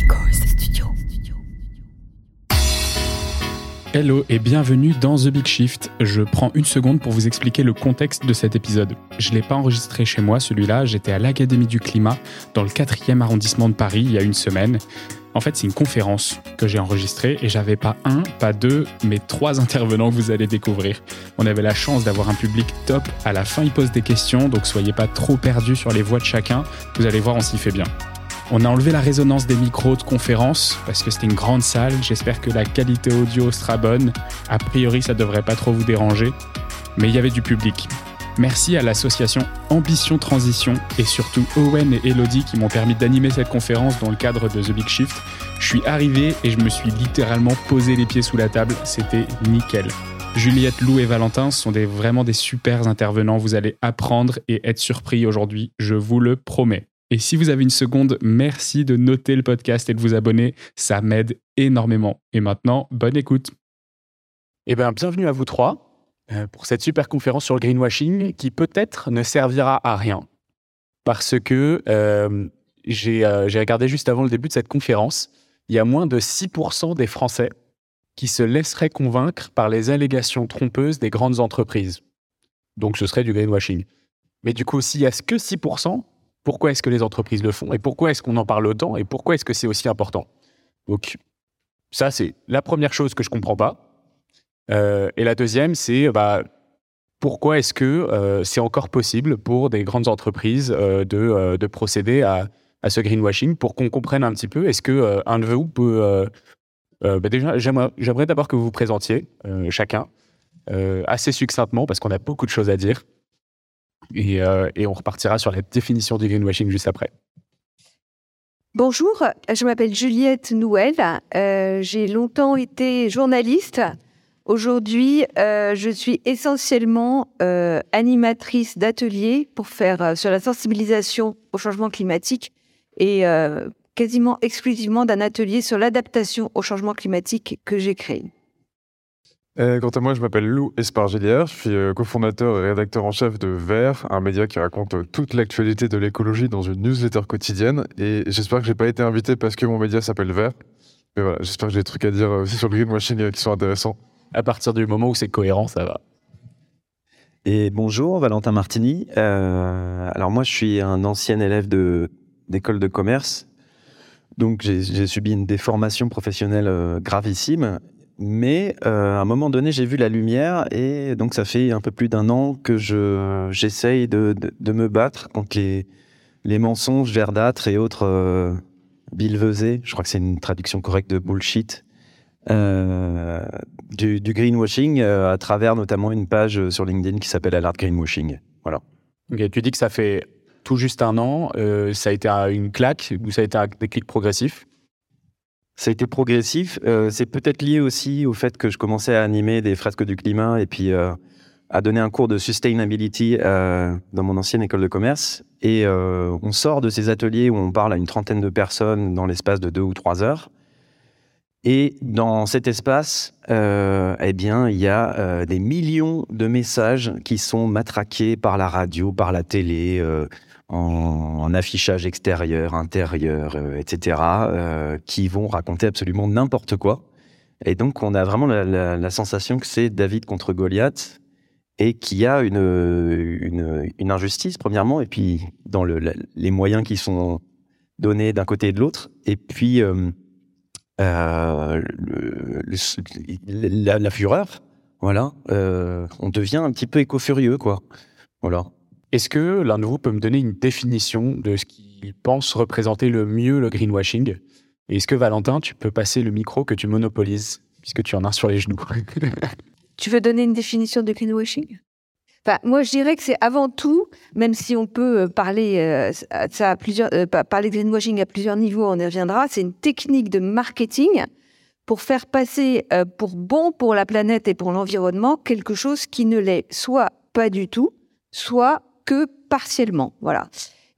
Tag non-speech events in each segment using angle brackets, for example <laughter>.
Studio. Hello et bienvenue dans The Big Shift. Je prends une seconde pour vous expliquer le contexte de cet épisode. Je ne l'ai pas enregistré chez moi, celui-là, j'étais à l'Académie du Climat, dans le 4e arrondissement de Paris, il y a une semaine. En fait, c'est une conférence que j'ai enregistrée et j'avais pas un, pas deux, mais trois intervenants que vous allez découvrir. On avait la chance d'avoir un public top. À la fin, ils posent des questions, donc soyez pas trop perdus sur les voix de chacun. Vous allez voir, on s'y fait bien. On a enlevé la résonance des micros de conférence parce que c'était une grande salle. J'espère que la qualité audio sera bonne. A priori, ça devrait pas trop vous déranger. Mais il y avait du public. Merci à l'association Ambition Transition et surtout Owen et Elodie qui m'ont permis d'animer cette conférence dans le cadre de The Big Shift. Je suis arrivé et je me suis littéralement posé les pieds sous la table. C'était nickel. Juliette, Lou et Valentin sont vraiment des super intervenants. Vous allez apprendre et être surpris aujourd'hui, je vous le promets. Et si vous avez une seconde, merci de noter le podcast et de vous abonner. Ça m'aide énormément. Et maintenant, bonne écoute. Eh bien, bienvenue à vous trois. Euh, pour cette super conférence sur le greenwashing qui peut-être ne servira à rien. Parce que euh, j'ai regardé juste avant le début de cette conférence, il y a moins de 6% des Français qui se laisseraient convaincre par les allégations trompeuses des grandes entreprises. Donc ce serait du greenwashing. Mais du coup, s'il n'y a que 6%, pourquoi est-ce que les entreprises le font Et pourquoi est-ce qu'on en parle autant Et pourquoi est-ce que c'est aussi important? Donc ça, c'est la première chose que je ne comprends pas. Euh, et la deuxième, c'est bah, pourquoi est-ce que euh, c'est encore possible pour des grandes entreprises euh, de, de, procéder à, à, ce greenwashing pour qu'on comprenne un petit peu Est-ce que un de vous peut bah, déjà j'aimerais d'abord que vous vous présentiez chacun assez succinctement parce qu'on a beaucoup de choses à dire et, et on repartira sur la définition du greenwashing juste après. Bonjour, je m'appelle Juliette Nouel. J'ai longtemps été journaliste Aujourd'hui, euh, je suis essentiellement euh, animatrice d'ateliers pour faire euh, sur la sensibilisation au changement climatique et quasiment exclusivement d'un atelier sur l'adaptation au changement climatique que j'ai créé. Quant à moi, je m'appelle Lou Espargilière, je suis cofondateur et rédacteur en chef de Vert, un média qui raconte toute l'actualité de l'écologie dans une newsletter quotidienne. Et j'espère que je n'ai pas été invité parce que mon média s'appelle Vert. Mais voilà, j'espère que j'ai des trucs à dire aussi sur le greenwashing qui sont intéressants à partir du moment où c'est cohérent, ça va. Et bonjour, Valentin Martini. Euh, alors moi, je suis un ancien élève d'école de, commerce. Donc j'ai subi une déformation professionnelle euh, gravissime. Mais euh, à un moment donné, j'ai vu la lumière et donc ça fait un peu plus d'un an que j'essaye de, de, me battre contre les, les mensonges verdâtres et autres euh, Je crois que c'est une traduction correcte de bullshit euh, du, greenwashing euh, à travers notamment une page sur LinkedIn qui s'appelle Alert Greenwashing. Voilà. tu dis que ça fait tout juste un an. Ça a été une claque ou ça a été un déclic progressif ça a été progressif. c'est peut-être lié aussi au fait que je commençais à animer des fresques du climat et puis à donner un cours de sustainability dans mon ancienne école de commerce. Et on sort de ces ateliers où on parle à une trentaine de personnes dans l'espace de deux ou trois heures. Et dans cet espace, euh, eh bien, il y a euh, des millions de messages qui sont matraqués par la radio, par la télé, euh, en, affichage extérieur, intérieur, etc., qui vont raconter absolument n'importe quoi. Et donc, on a vraiment la, sensation que c'est David contre Goliath et qu'il y a une, injustice, premièrement, et puis dans le, les moyens qui sont donnés d'un côté et de l'autre. Et puis euh, la, fureur, voilà, euh, on devient un petit peu éco-furieux, quoi. Voilà. Est-ce que l'un de vous peut me donner une définition de ce qu'il pense représenter le mieux le greenwashing? Et est-ce que Valentin, tu peux passer le micro que tu monopolises, puisque tu en as sur les genoux? <laughs> Tu veux donner une définition de greenwashing? Moi, je dirais que c'est avant tout, même si on peut euh, parler euh, ça à plusieurs, euh, parler de greenwashing à plusieurs niveaux, on y reviendra. C'est une technique de marketing pour faire passer pour bon pour la planète et pour l'environnement quelque chose qui ne l'est soit pas du tout, soit que partiellement. Voilà.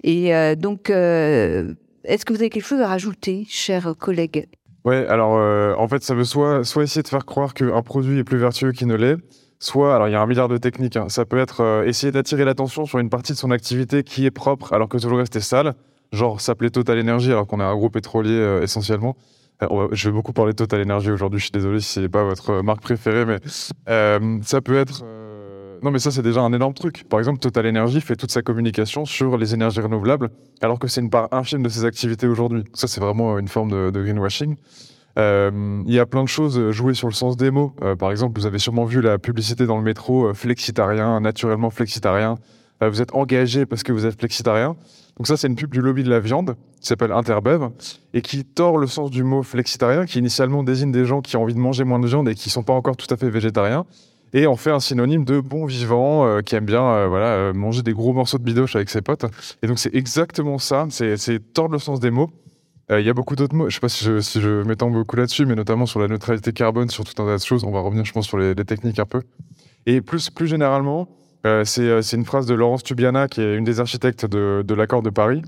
Et donc, est-ce que vous avez quelque chose à rajouter, chers collègues? Ouais, alors en fait, ça veut soit, soit essayer de faire croire qu'un produit est plus vertueux qu'il ne l'est, Soit, alors il y a un milliard de techniques, hein. ça peut être euh, essayer d'attirer l'attention sur une partie de son activité qui est propre alors que tout le reste est sale. genre s'appelait Total Energy alors qu'on est un groupe pétrolier essentiellement. je vais beaucoup parler Total Energy aujourd'hui, je suis désolé si ce n'est pas votre marque préférée, mais ça peut être non, mais ça, c'est déjà un énorme truc. Par exemple, Total Energy fait toute sa communication sur les énergies renouvelables, alors que c'est une part infime de ses activités aujourd'hui. Ça, c'est vraiment une forme de, greenwashing. Euh, il y a plein de choses jouées sur le sens des mots. Euh, par exemple, vous avez sûrement vu la publicité dans le métro euh, flexitarien, naturellement flexitarien. vous êtes engagé parce que vous êtes flexitarien. Donc ça, c'est une pub du lobby de la viande qui s'appelle Interbev et qui tord le sens du mot flexitarien, qui initialement désigne des gens qui ont envie de manger moins de viande et qui sont pas encore tout à fait végétariens et on fait un synonyme de bon vivant euh, qui aime bien euh, voilà, euh, manger des gros morceaux de bidoche avec ses potes. Et donc c'est exactement ça, c'est tordre le sens des mots. Il y a beaucoup d'autres mots, je ne sais pas si je, si je m'étends beaucoup là-dessus, mais notamment sur la neutralité carbone, sur tout un tas de choses. On va revenir, je pense, sur les, techniques un peu. Et plus, plus généralement, c'est une phrase de Laurence Tubiana, qui est une des architectes de, de l'accord de Paris,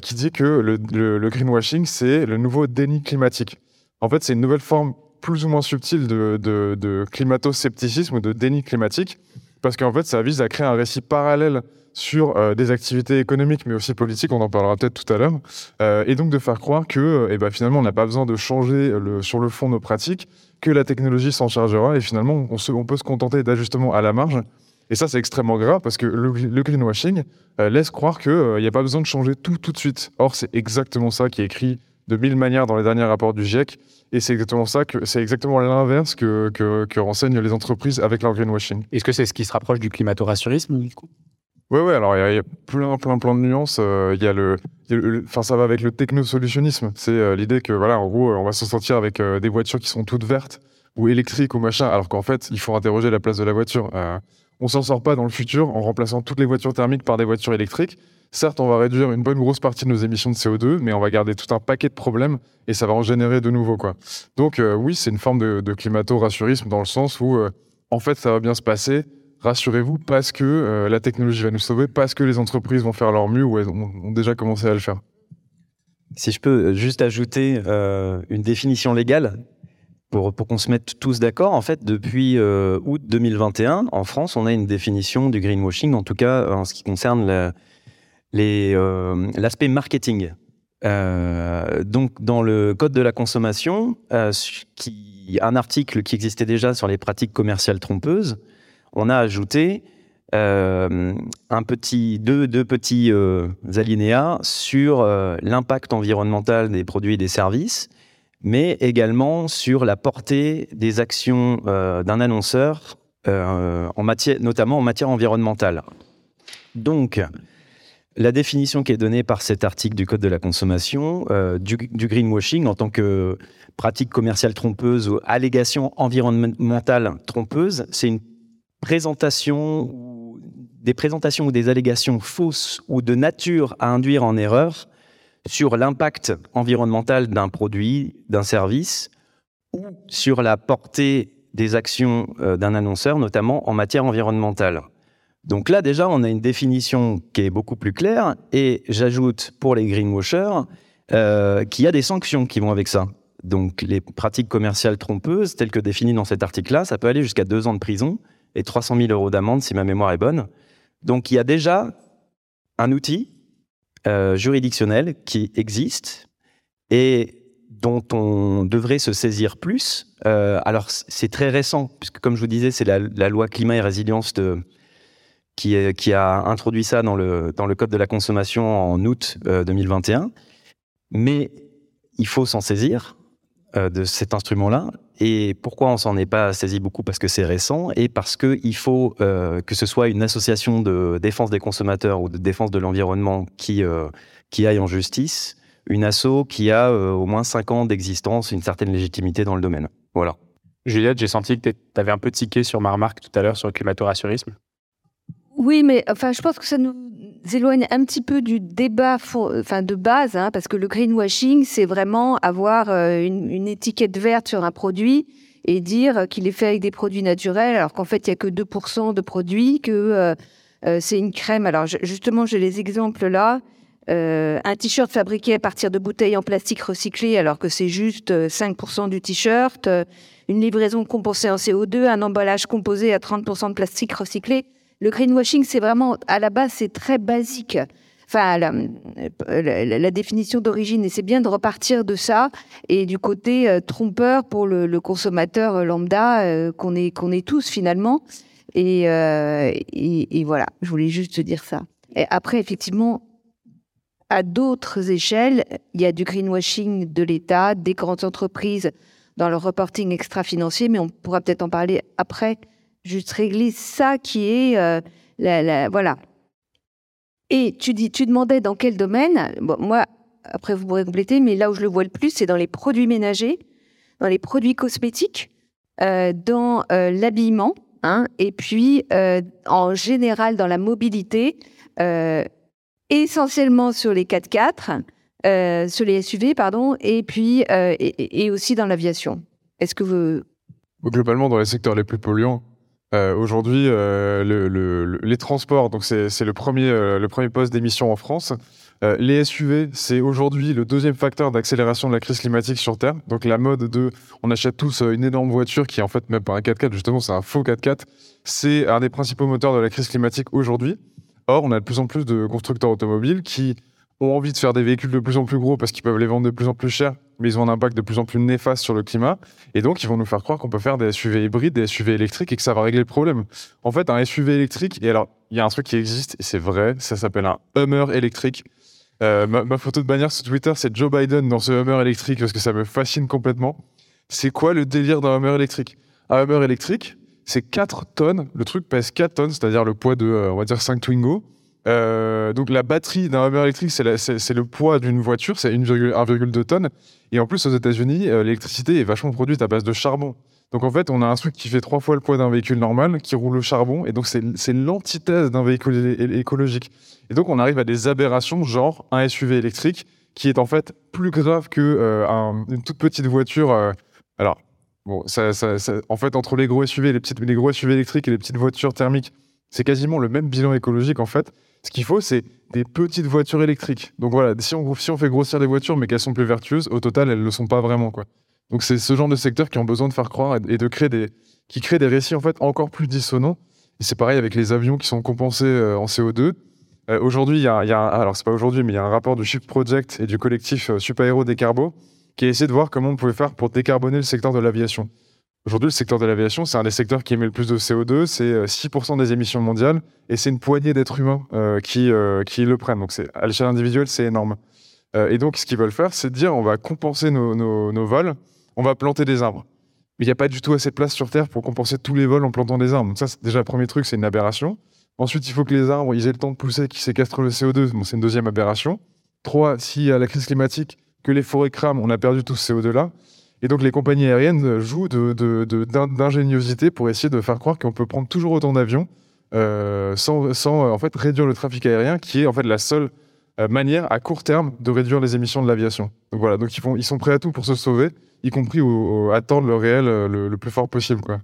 qui dit que le, le greenwashing, c'est le nouveau déni climatique. En fait, c'est une nouvelle forme plus ou moins subtil de, de, climato-scepticisme ou de déni climatique, parce qu'en fait, ça vise à créer un récit parallèle sur euh, des activités économiques, mais aussi politiques, on en parlera peut-être tout à l'heure, euh, et donc de faire croire que euh, eh ben, finalement, on n'a pas besoin de changer sur le fond nos pratiques, que la technologie s'en chargera, et finalement, on, on peut se contenter d'ajustements à la marge. Et ça, c'est extrêmement grave parce que le, greenwashing laisse croire qu'il n'y a pas besoin de changer tout tout de suite. Or, c'est exactement ça qui est écrit de mille manières dans les derniers rapports du GIEC. Et c'est exactement ça, que c'est exactement l'inverse que, que, renseignent les entreprises avec leur greenwashing. Est-ce que c'est ce qui se rapproche du climato-rassurisme, du coup Ouais, ouais, alors il y, a plein, plein, plein de nuances. Euh, il y a le. Enfin, ça va avec le technosolutionnisme. C'est euh, l'idée que, voilà, en gros, on va s'en sortir avec euh, des voitures qui sont toutes vertes ou électriques ou machin, alors qu'en fait, il faut interroger la place de la voiture. On s'en sort pas dans le futur en remplaçant toutes les voitures thermiques par des voitures électriques. Certes, on va réduire une bonne grosse partie de nos émissions de CO2, mais on va garder tout un paquet de problèmes et ça va en générer de nouveaux. Donc euh, oui, c'est une forme de, climato-rassurisme dans le sens où, euh, en fait, ça va bien se passer. Rassurez-vous, parce que euh, la technologie va nous sauver, parce que les entreprises vont faire leur mieux ou elles ont, déjà commencé à le faire. Si je peux juste ajouter une définition légale pour, qu'on se mette tous d'accord, en fait, depuis août 2021, en France, on a une définition du greenwashing, en tout cas en ce qui concerne euh, l'aspect marketing. Euh, donc, dans le code de la consommation, euh, un article qui existait déjà sur les pratiques commerciales trompeuses, on a ajouté deux, deux petits alinéas sur l'impact environnemental des produits et des services, mais également sur la portée des actions d'un annonceur, matière, notamment en matière environnementale. Donc, la définition qui est donnée par cet article du Code de la consommation euh, du, greenwashing en tant que pratique commerciale trompeuse ou allégation environnementale trompeuse, c'est une présentation, des présentations ou des allégations fausses ou de nature à induire en erreur sur l'impact environnemental d'un produit, d'un service ou sur la portée des actions euh, d'un annonceur, notamment en matière environnementale. Donc là, déjà, on a une définition qui est beaucoup plus claire. Et j'ajoute pour les greenwashers euh, qu'il y a des sanctions qui vont avec ça. Donc les pratiques commerciales trompeuses, telles que définies dans cet article-là, ça peut aller jusqu'à deux ans de prison et 300 000 euros d'amende si ma mémoire est bonne. Donc il y a déjà un outil euh, juridictionnel qui existe et dont on devrait se saisir plus. Euh, alors c'est très récent, puisque comme je vous disais, c'est la, loi climat et résilience de, qui, a introduit ça dans le, dans le Code de la consommation en août 2021. Euh, Mais il faut s'en saisir de cet instrument-là. Et pourquoi on s'en est pas saisi beaucoup? Parce que c'est récent et parce qu'il faut euh, que ce soit une association de défense des consommateurs ou de défense de l'environnement qui, qui aille en justice, une asso qui a au moins 5 ans d'existence, une certaine légitimité dans le domaine. Voilà. Juliette, j'ai senti que tu avais un peu tiqué sur ma remarque tout à l'heure sur le climato-rassurisme. Oui, mais enfin, je pense que ça nous éloigne un petit peu du débat enfin, de base, hein, parce que le greenwashing, c'est vraiment avoir euh, une, étiquette verte sur un produit et dire qu'il est fait avec des produits naturels, alors qu'en fait, il n'y a que 2% de produits, que euh, euh, c'est une crème. Alors, justement, j'ai les exemples là. un t-shirt fabriqué à partir de bouteilles en plastique recyclé, alors que c'est juste 5% du t-shirt. une livraison compensée en CO2, un emballage composé à 30% de plastique recyclé. Le greenwashing, c'est vraiment, à la base, c'est très basique. enfin la, définition d'origine. Et c'est bien de repartir de ça et du côté euh, trompeur pour le, consommateur lambda euh, qu'on est tous finalement. Et, euh, voilà, je voulais juste te dire ça. Et après, effectivement, à d'autres échelles, il y a du greenwashing de l'État, des grandes entreprises dans le reporting extra-financier, mais on pourra peut-être en parler après. Juste régler ça qui est euh, la, voilà. Et tu dis, tu demandais dans quel domaine? Moi, après vous pourrez compléter, mais là où je le vois le plus, c'est dans les produits ménagers, dans les produits cosmétiques, euh, dans euh, l'habillement, hein, et puis en général dans la mobilité, essentiellement sur les 4x4, euh, sur les SUV, pardon, et puis et aussi dans l'aviation. Est-ce que vous Globalement, dans les secteurs les plus polluants, euh, aujourd'hui, euh, le- le- le- les transports, donc c'est le premier, euh, le premier poste d'émission en France. Les SUV, c'est aujourd'hui le deuxième facteur d'accélération de la crise climatique sur Terre. Donc la mode de, on achète tous une énorme voiture qui est en fait même pas un 4x4, justement, c'est un faux 4x4. C'est un des principaux moteurs de la crise climatique aujourd'hui. Or, on a de plus en plus de constructeurs automobiles qui ont envie de faire des véhicules de plus en plus gros parce qu'ils peuvent les vendre de plus en plus cher, mais ils ont un impact de plus en plus néfaste sur le climat. Et donc, ils vont nous faire croire qu'on peut faire des SUV hybrides, des SUV électriques et que ça va régler le problème. En fait, un SUV électrique, et alors, il y a un truc qui existe, et c'est vrai, ça s'appelle un Hummer électrique. Euh, ma, photo de bannière sur Twitter, c'est Joe Biden dans ce Hummer électrique parce que ça me fascine complètement. C'est quoi le délire d'un Hummer électrique? Un Hummer électrique, c'est 4 tonnes. Le truc pèse 4 tonnes, c'est-à-dire le poids de, euh, on va dire, 5 Twingo. Euh, donc la batterie d'un Hummer électrique, c'est le poids d'une voiture, c'est 1,2 1,2 tonnes. Et en plus, aux États-Unis, euh, l'électricité est vachement produite à base de charbon. Donc en fait, on a un truc qui fait trois fois le poids d'un véhicule normal, qui roule au charbon, et donc c'est l'antithèse d'un véhicule écologique. Et donc on arrive à des aberrations, genre un SUV électrique, qui est en fait plus grave que euh, toute petite voiture. alors, bon, en fait, entre les gros SUV, les, petites, les gros SUV électriques et les petites voitures thermiques, c'est quasiment le même bilan écologique en fait. Ce qu'il faut, c'est des petites voitures électriques. Donc voilà, si on, fait grossir des voitures mais qu'elles sont plus vertueuses, au total, elles ne le sont pas vraiment. Donc c'est ce genre de secteurs qui ont besoin de faire croire et, de créer des, qui créent des récits en fait encore plus dissonants. Et c'est pareil avec les avions qui sont compensés euh, en CO2. Euh, aujourd'hui, il y a, alors c'est pas aujourd'hui, mais il y a un rapport du Shift Project et du collectif euh, Super Héros Décarbo qui a essayé de voir comment on pouvait faire pour décarboner le secteur de l'aviation. Aujourd'hui, le secteur de l'aviation, c'est un des secteurs qui émet le plus de CO2, c'est euh, 6% des émissions mondiales, et c'est une poignée d'êtres humains euh, qui, euh, qui le prennent. Donc, à l'échelle individuelle, c'est énorme. Euh, et donc, ce qu'ils veulent faire, c'est dire on va compenser nos, nos- vols, on va planter des arbres. Mais il n'y a pas du tout assez de place sur Terre pour compenser tous les vols en plantant des arbres. Donc, ça, déjà le premier truc, c'est une aberration. Ensuite, il faut que les arbres aient le temps de pousser, qu'ils séquestrent le CO2. Bon, c'est une deuxième aberration. Trois, s'il y la crise climatique, que les forêts crament, on a perdu tout ce CO2-là. Et donc, les compagnies aériennes jouent de- d'in- d'ingéniosité pour essayer de faire croire qu'on peut prendre toujours autant d'avions euh, sans, euh, en fait, réduire le trafic aérien, qui est en fait la seule euh, manière à court terme de réduire les émissions de l'aviation. Donc voilà, donc ils, sont prêts à tout pour se sauver, y compris au, attendre le réel euh, le, plus fort possible. Quoi.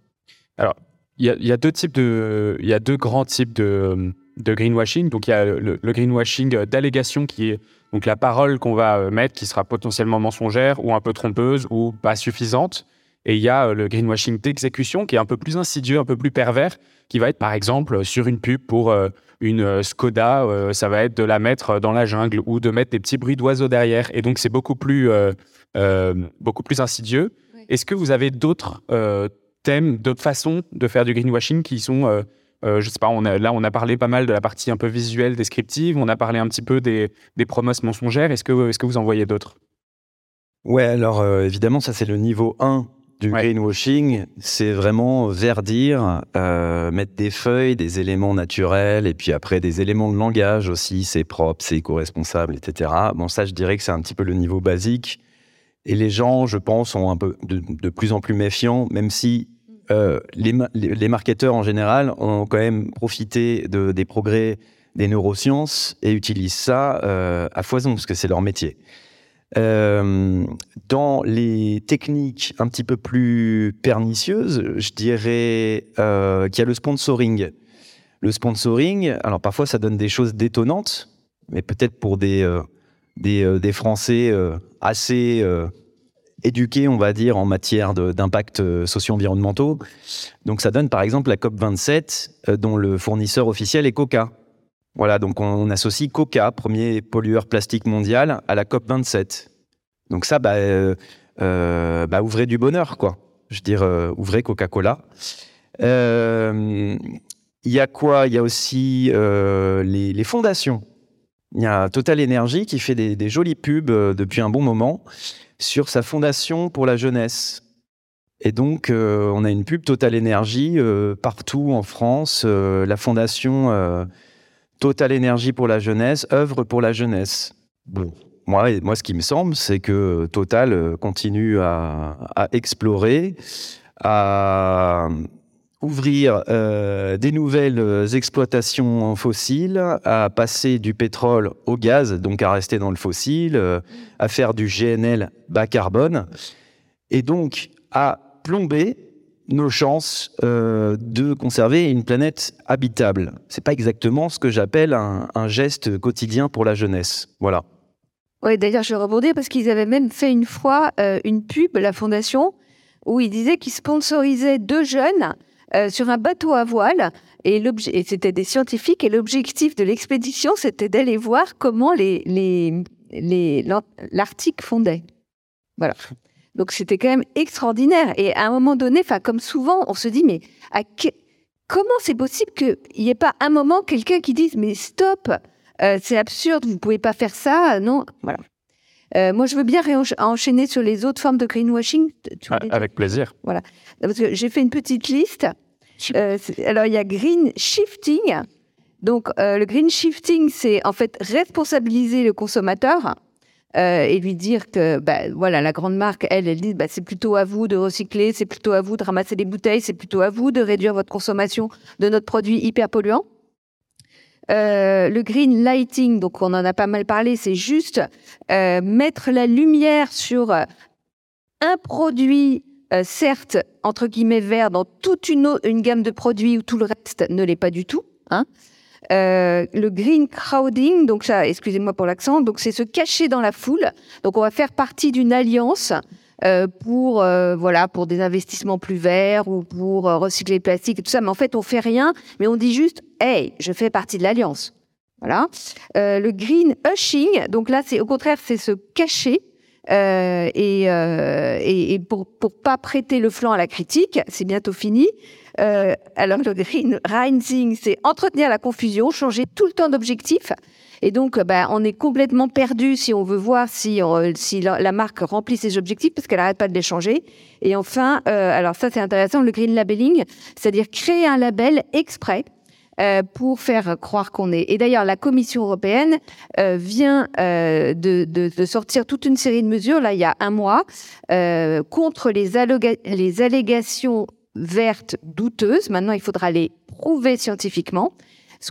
Il y, a, deux types de, il y a deux grands types de, greenwashing. Donc il y a le greenwashing d'allégation qui est donc la parole qu'on va euh, mettre qui sera potentiellement mensongère ou un peu trompeuse ou pas suffisante. Et il y a euh, le greenwashing d'exécution qui est un peu plus insidieux, un peu plus pervers, qui va être par exemple sur une pub pour euh, une euh, Skoda, euh, ça va être de la mettre dans la jungle ou de mettre des petits bruits d'oiseaux derrière. Et donc c'est beaucoup plus, euh, euh, beaucoup plus insidieux. Oui. Est-ce que vous avez d'autres euh, thèmes, d'autres façons de faire du greenwashing qui sont, euh, je sais pas, on a, là on a parlé pas mal de la partie un peu visuelle, descriptive, on a parlé un petit peu des, des promesses mensongères. Est-ce que, vous en voyez d'autres? Ouais, alors euh, évidemment, ça c'est le niveau 1 du Ouais. greenwashing. C'est vraiment verdir, euh, mettre des feuilles, des éléments naturels, et puis après des éléments de langage aussi. C'est propre, c'est éco-responsable, etc. Bon, ça, je dirais que c'est un petit peu le niveau basique. Et les gens, je pense, sont un peu de, de plus en plus méfiants, même si euh, les, ma- les, les marketeurs en général ont quand même profité de, des progrès des neurosciences et utilisent ça euh, à foison, parce que c'est leur métier. Euh, dans les techniques un petit peu plus pernicieuses, je dirais qu'il y a le sponsoring. Le sponsoring, alors parfois ça donne des choses détonnantes, mais peut-être pour des, des, Français assez éduqués, on va dire, en matière de- d'impact euh, socio-environnementaux. Donc ça donne par exemple la COP27, euh, dont le fournisseur officiel est Coca. Voilà, donc on, associe Coca, premier pollueur plastique mondial, à la COP 27. Donc ça, bah, euh, bah, ouvrez du bonheur, quoi. Je veux dire, ouvrez Coca-Cola. Il y a quoi? Il y a aussi les, fondations. Il y a Total Energy qui fait des, des jolies pubs depuis un bon moment sur sa fondation pour la jeunesse. Et donc, on a une pub Total Energy partout en France. la fondation Total Énergie pour la jeunesse, œuvre pour la jeunesse. Bon, moi, moi, ce qui me semble, c'est que Total euh, continue à, explorer, à ouvrir euh, des nouvelles exploitations fossiles, à passer du pétrole au gaz, donc à rester dans le fossile, euh, à faire du GNL bas carbone, et donc à plomber nos chances euh, de conserver une planète habitable. C'est pas exactement ce que j'appelle un, geste quotidien pour la jeunesse. Voilà. Oui, d'ailleurs, je rebondis parce qu'ils avaient même fait une fois euh, une pub, la fondation, où ils disaient qu'ils sponsorisaient deux jeunes euh, sur un bateau à voile. Et, et c'était des scientifiques. Et l'objectif de l'expédition, c'était d'aller voir comment l'Arctique les, les, fondait. Voilà. Donc c'était quand même extraordinaire. Et à un moment donné, enfin comme souvent, on se dit mais comment c'est possible qu'il n'y ait pas un moment quelqu'un qui dise mais stop, euh, c'est absurde, vous pouvez pas faire ça, non, voilà. Euh, moi, je veux bien enchaîner sur les autres formes de greenwashing. Ah, avec plaisir. Voilà. Parce que j'ai fait une petite liste. Euh, alors, il y a green shifting. Donc, le green shifting, c'est en fait responsabiliser le consommateur euh, et lui dire que bah, voilà la grande marque elle elle dit bah, c'est plutôt à vous de recycler c'est plutôt à vous de ramasser des bouteilles c'est plutôt à vous de réduire votre consommation de notre produit hyper polluant euh, le green lighting donc on en a pas mal parlé c'est juste euh, mettre la lumière sur un produit certes entre guillemets vert dans toute une, une gamme de produits où tout le reste ne l'est pas du tout hein euh, le green crowding, donc ça, excusez-moi pour l'accent, donc c'est se cacher dans la foule. Donc on va faire partie d'une alliance euh, pour euh, voilà pour des investissements plus verts ou pour recycler le plastique et tout ça. Mais en fait, on fait rien, mais on dit juste, hey, je fais partie de l'alliance. Voilà. le green hushing, donc là, c'est au contraire, c'est se cacher. Et, et, et, pour pour pas prêter le flanc à la critique, c'est bientôt fini. Euh, alors le green rising, c'est entretenir la confusion, changer tout le temps d'objectif. Et donc, bah, on est complètement perdu si on veut voir si, si la, marque remplit ses objectifs parce qu'elle n'arrête pas de les changer. Et enfin, euh, alors ça c'est intéressant, le green labeling, c'est-à-dire créer un label exprès euh, pour faire croire qu'on est. Et d'ailleurs, la Commission européenne euh, vient euh, de, sortir toute une série de mesures, là, il y a un mois, contre les, allégations vertes douteuses. Maintenant, il faudra les prouver scientifiquement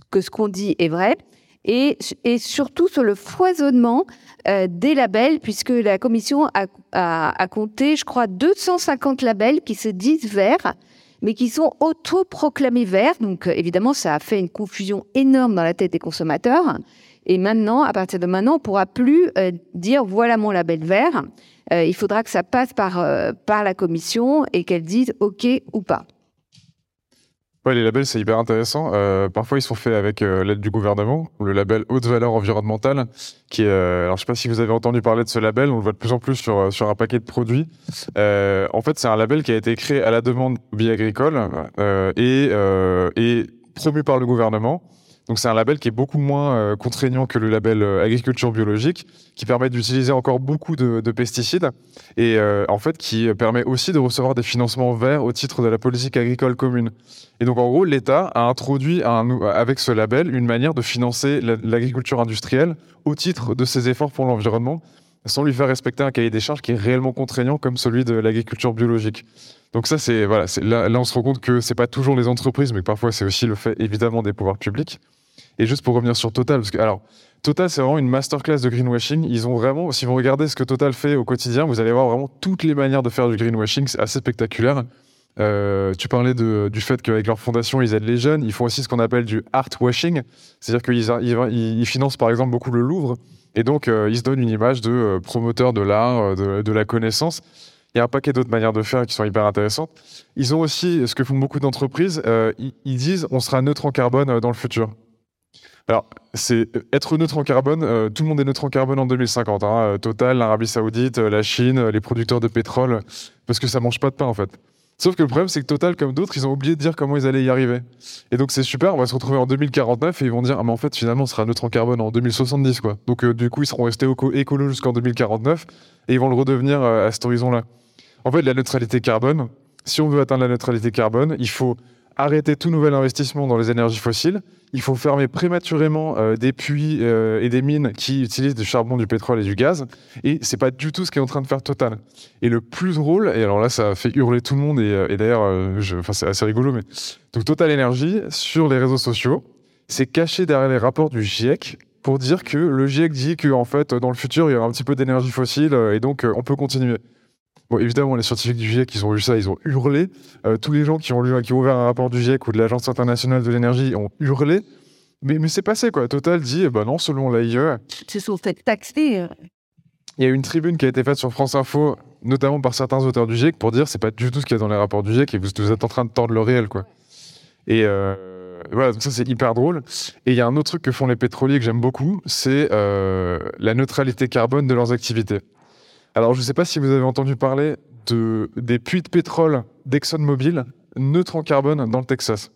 que ce qu'on dit est vrai. Et, surtout sur le foisonnement des labels, puisque la Commission a, compté, je crois, 250 labels qui se disent verts, mais qui sont autoproclamés verts. Donc, euh, évidemment, ça a fait une confusion énorme dans la tête des consommateurs. Et maintenant, à partir de maintenant, on pourra plus euh, dire voilà mon label vert. Euh, il faudra que ça passe par, par la commission et qu'elle dise OK ou pas. Ouais, les labels, c'est hyper intéressant. Euh, parfois, ils sont faits avec l'aide du gouvernement, le label haute valeur environnementale, qui est, alors je sais pas si vous avez entendu parler de ce label, on le voit de plus en plus sur, sur un paquet de produits. en fait, c'est un label qui a été créé à la demande vie agricole et, et promu par le gouvernement. Donc c'est un label qui est beaucoup moins euh, contraignant que le label euh, agriculture biologique, qui permet d'utiliser encore beaucoup de, pesticides et euh, en fait qui permet aussi de recevoir des financements verts au titre de la politique agricole commune. Et donc en gros, l'État a introduit avec ce label une manière de financer l'agriculture industrielle au titre de ses efforts pour l'environnement, sans lui faire respecter un cahier des charges qui est réellement contraignant comme celui de l'agriculture biologique. Donc ça, c'est voilà, là, on se rend compte que c'est pas toujours les entreprises, mais que parfois c'est aussi le fait évidemment des pouvoirs publics. Et juste pour revenir sur Total, parce que alors Total, c'est vraiment une masterclass de greenwashing. Ils ont vraiment, si vous regardez ce que Total fait au quotidien, vous allez voir vraiment toutes les manières de faire du greenwashing. C'est assez spectaculaire. Euh, tu parlais du fait qu'avec leur fondation, ils aident les jeunes. Ils font aussi ce qu'on appelle du art washing, c'est-à-dire qu'ils ils, ils, financent par exemple beaucoup le Louvre, et donc euh, ils se donnent une image de euh, promoteur de l'art, euh, de, de, la connaissance. Il y a un paquet d'autres manières de faire qui sont hyper intéressantes. Ils ont aussi, ce que font beaucoup d'entreprises, ils, ils, disent on sera neutre en carbone dans le futur. Alors, c'est être neutre en carbone. euh, tout le monde est neutre en carbone en 2050. hein. Euh, Total, l'Arabie Saoudite, euh, la Chine, euh, les producteurs de pétrole, parce que ça mange pas de pain en fait. Sauf que le problème, c'est que Total, comme d'autres, ils ont oublié de dire comment ils allaient y arriver. Et donc, c'est super. On va se retrouver en 2049 et ils vont dire ah mais en fait, finalement, on sera neutre en carbone en 2070 quoi. Donc, euh, du coup, ils seront restés éco- écolos jusqu'en 2049 et ils vont le redevenir euh, à cet horizon-là. En fait, la neutralité carbone. Si on veut atteindre la neutralité carbone, il faut arrêter tout nouvel investissement dans les énergies fossiles. Il faut fermer prématurément euh, des puits euh, et des mines qui utilisent du charbon, du pétrole et du gaz. Et c'est pas du tout ce qu'est en train de faire Total. Et le plus drôle, et alors là, ça fait hurler tout le monde, et, euh, d'ailleurs, enfin, c'est assez rigolo, mais donc Total Energy, sur les réseaux sociaux, c'est caché derrière les rapports du GIEC pour dire que le GIEC dit que en fait, dans le futur, il y aura un petit peu d'énergie fossile, et donc on peut continuer. Bon, évidemment, les scientifiques du GIEC, ils ont vu ça, ils ont hurlé. Euh, tous les gens qui ont, lu, qui ont ouvert un rapport du GIEC ou de l'Agence internationale de l'énergie ont hurlé. Mais, mais c'est passé, quoi. Total dit, eh ben non, selon l'AIE, Ils se sont fait taxer. il y a une tribune qui a été faite sur France Info, notamment par certains auteurs du GIEC, pour dire c'est pas du tout ce qu'il y a dans les rapports du GIEC et vous, vous êtes en train de tordre le réel, quoi. Et euh, voilà, donc ça c'est hyper drôle. Et il y a un autre truc que font les pétroliers que j'aime beaucoup, c'est euh, la neutralité carbone de leurs activités. Alors je sais pas si vous avez entendu parler de, des puits de pétrole d'ExxonMobil neutres en carbone dans le Texas.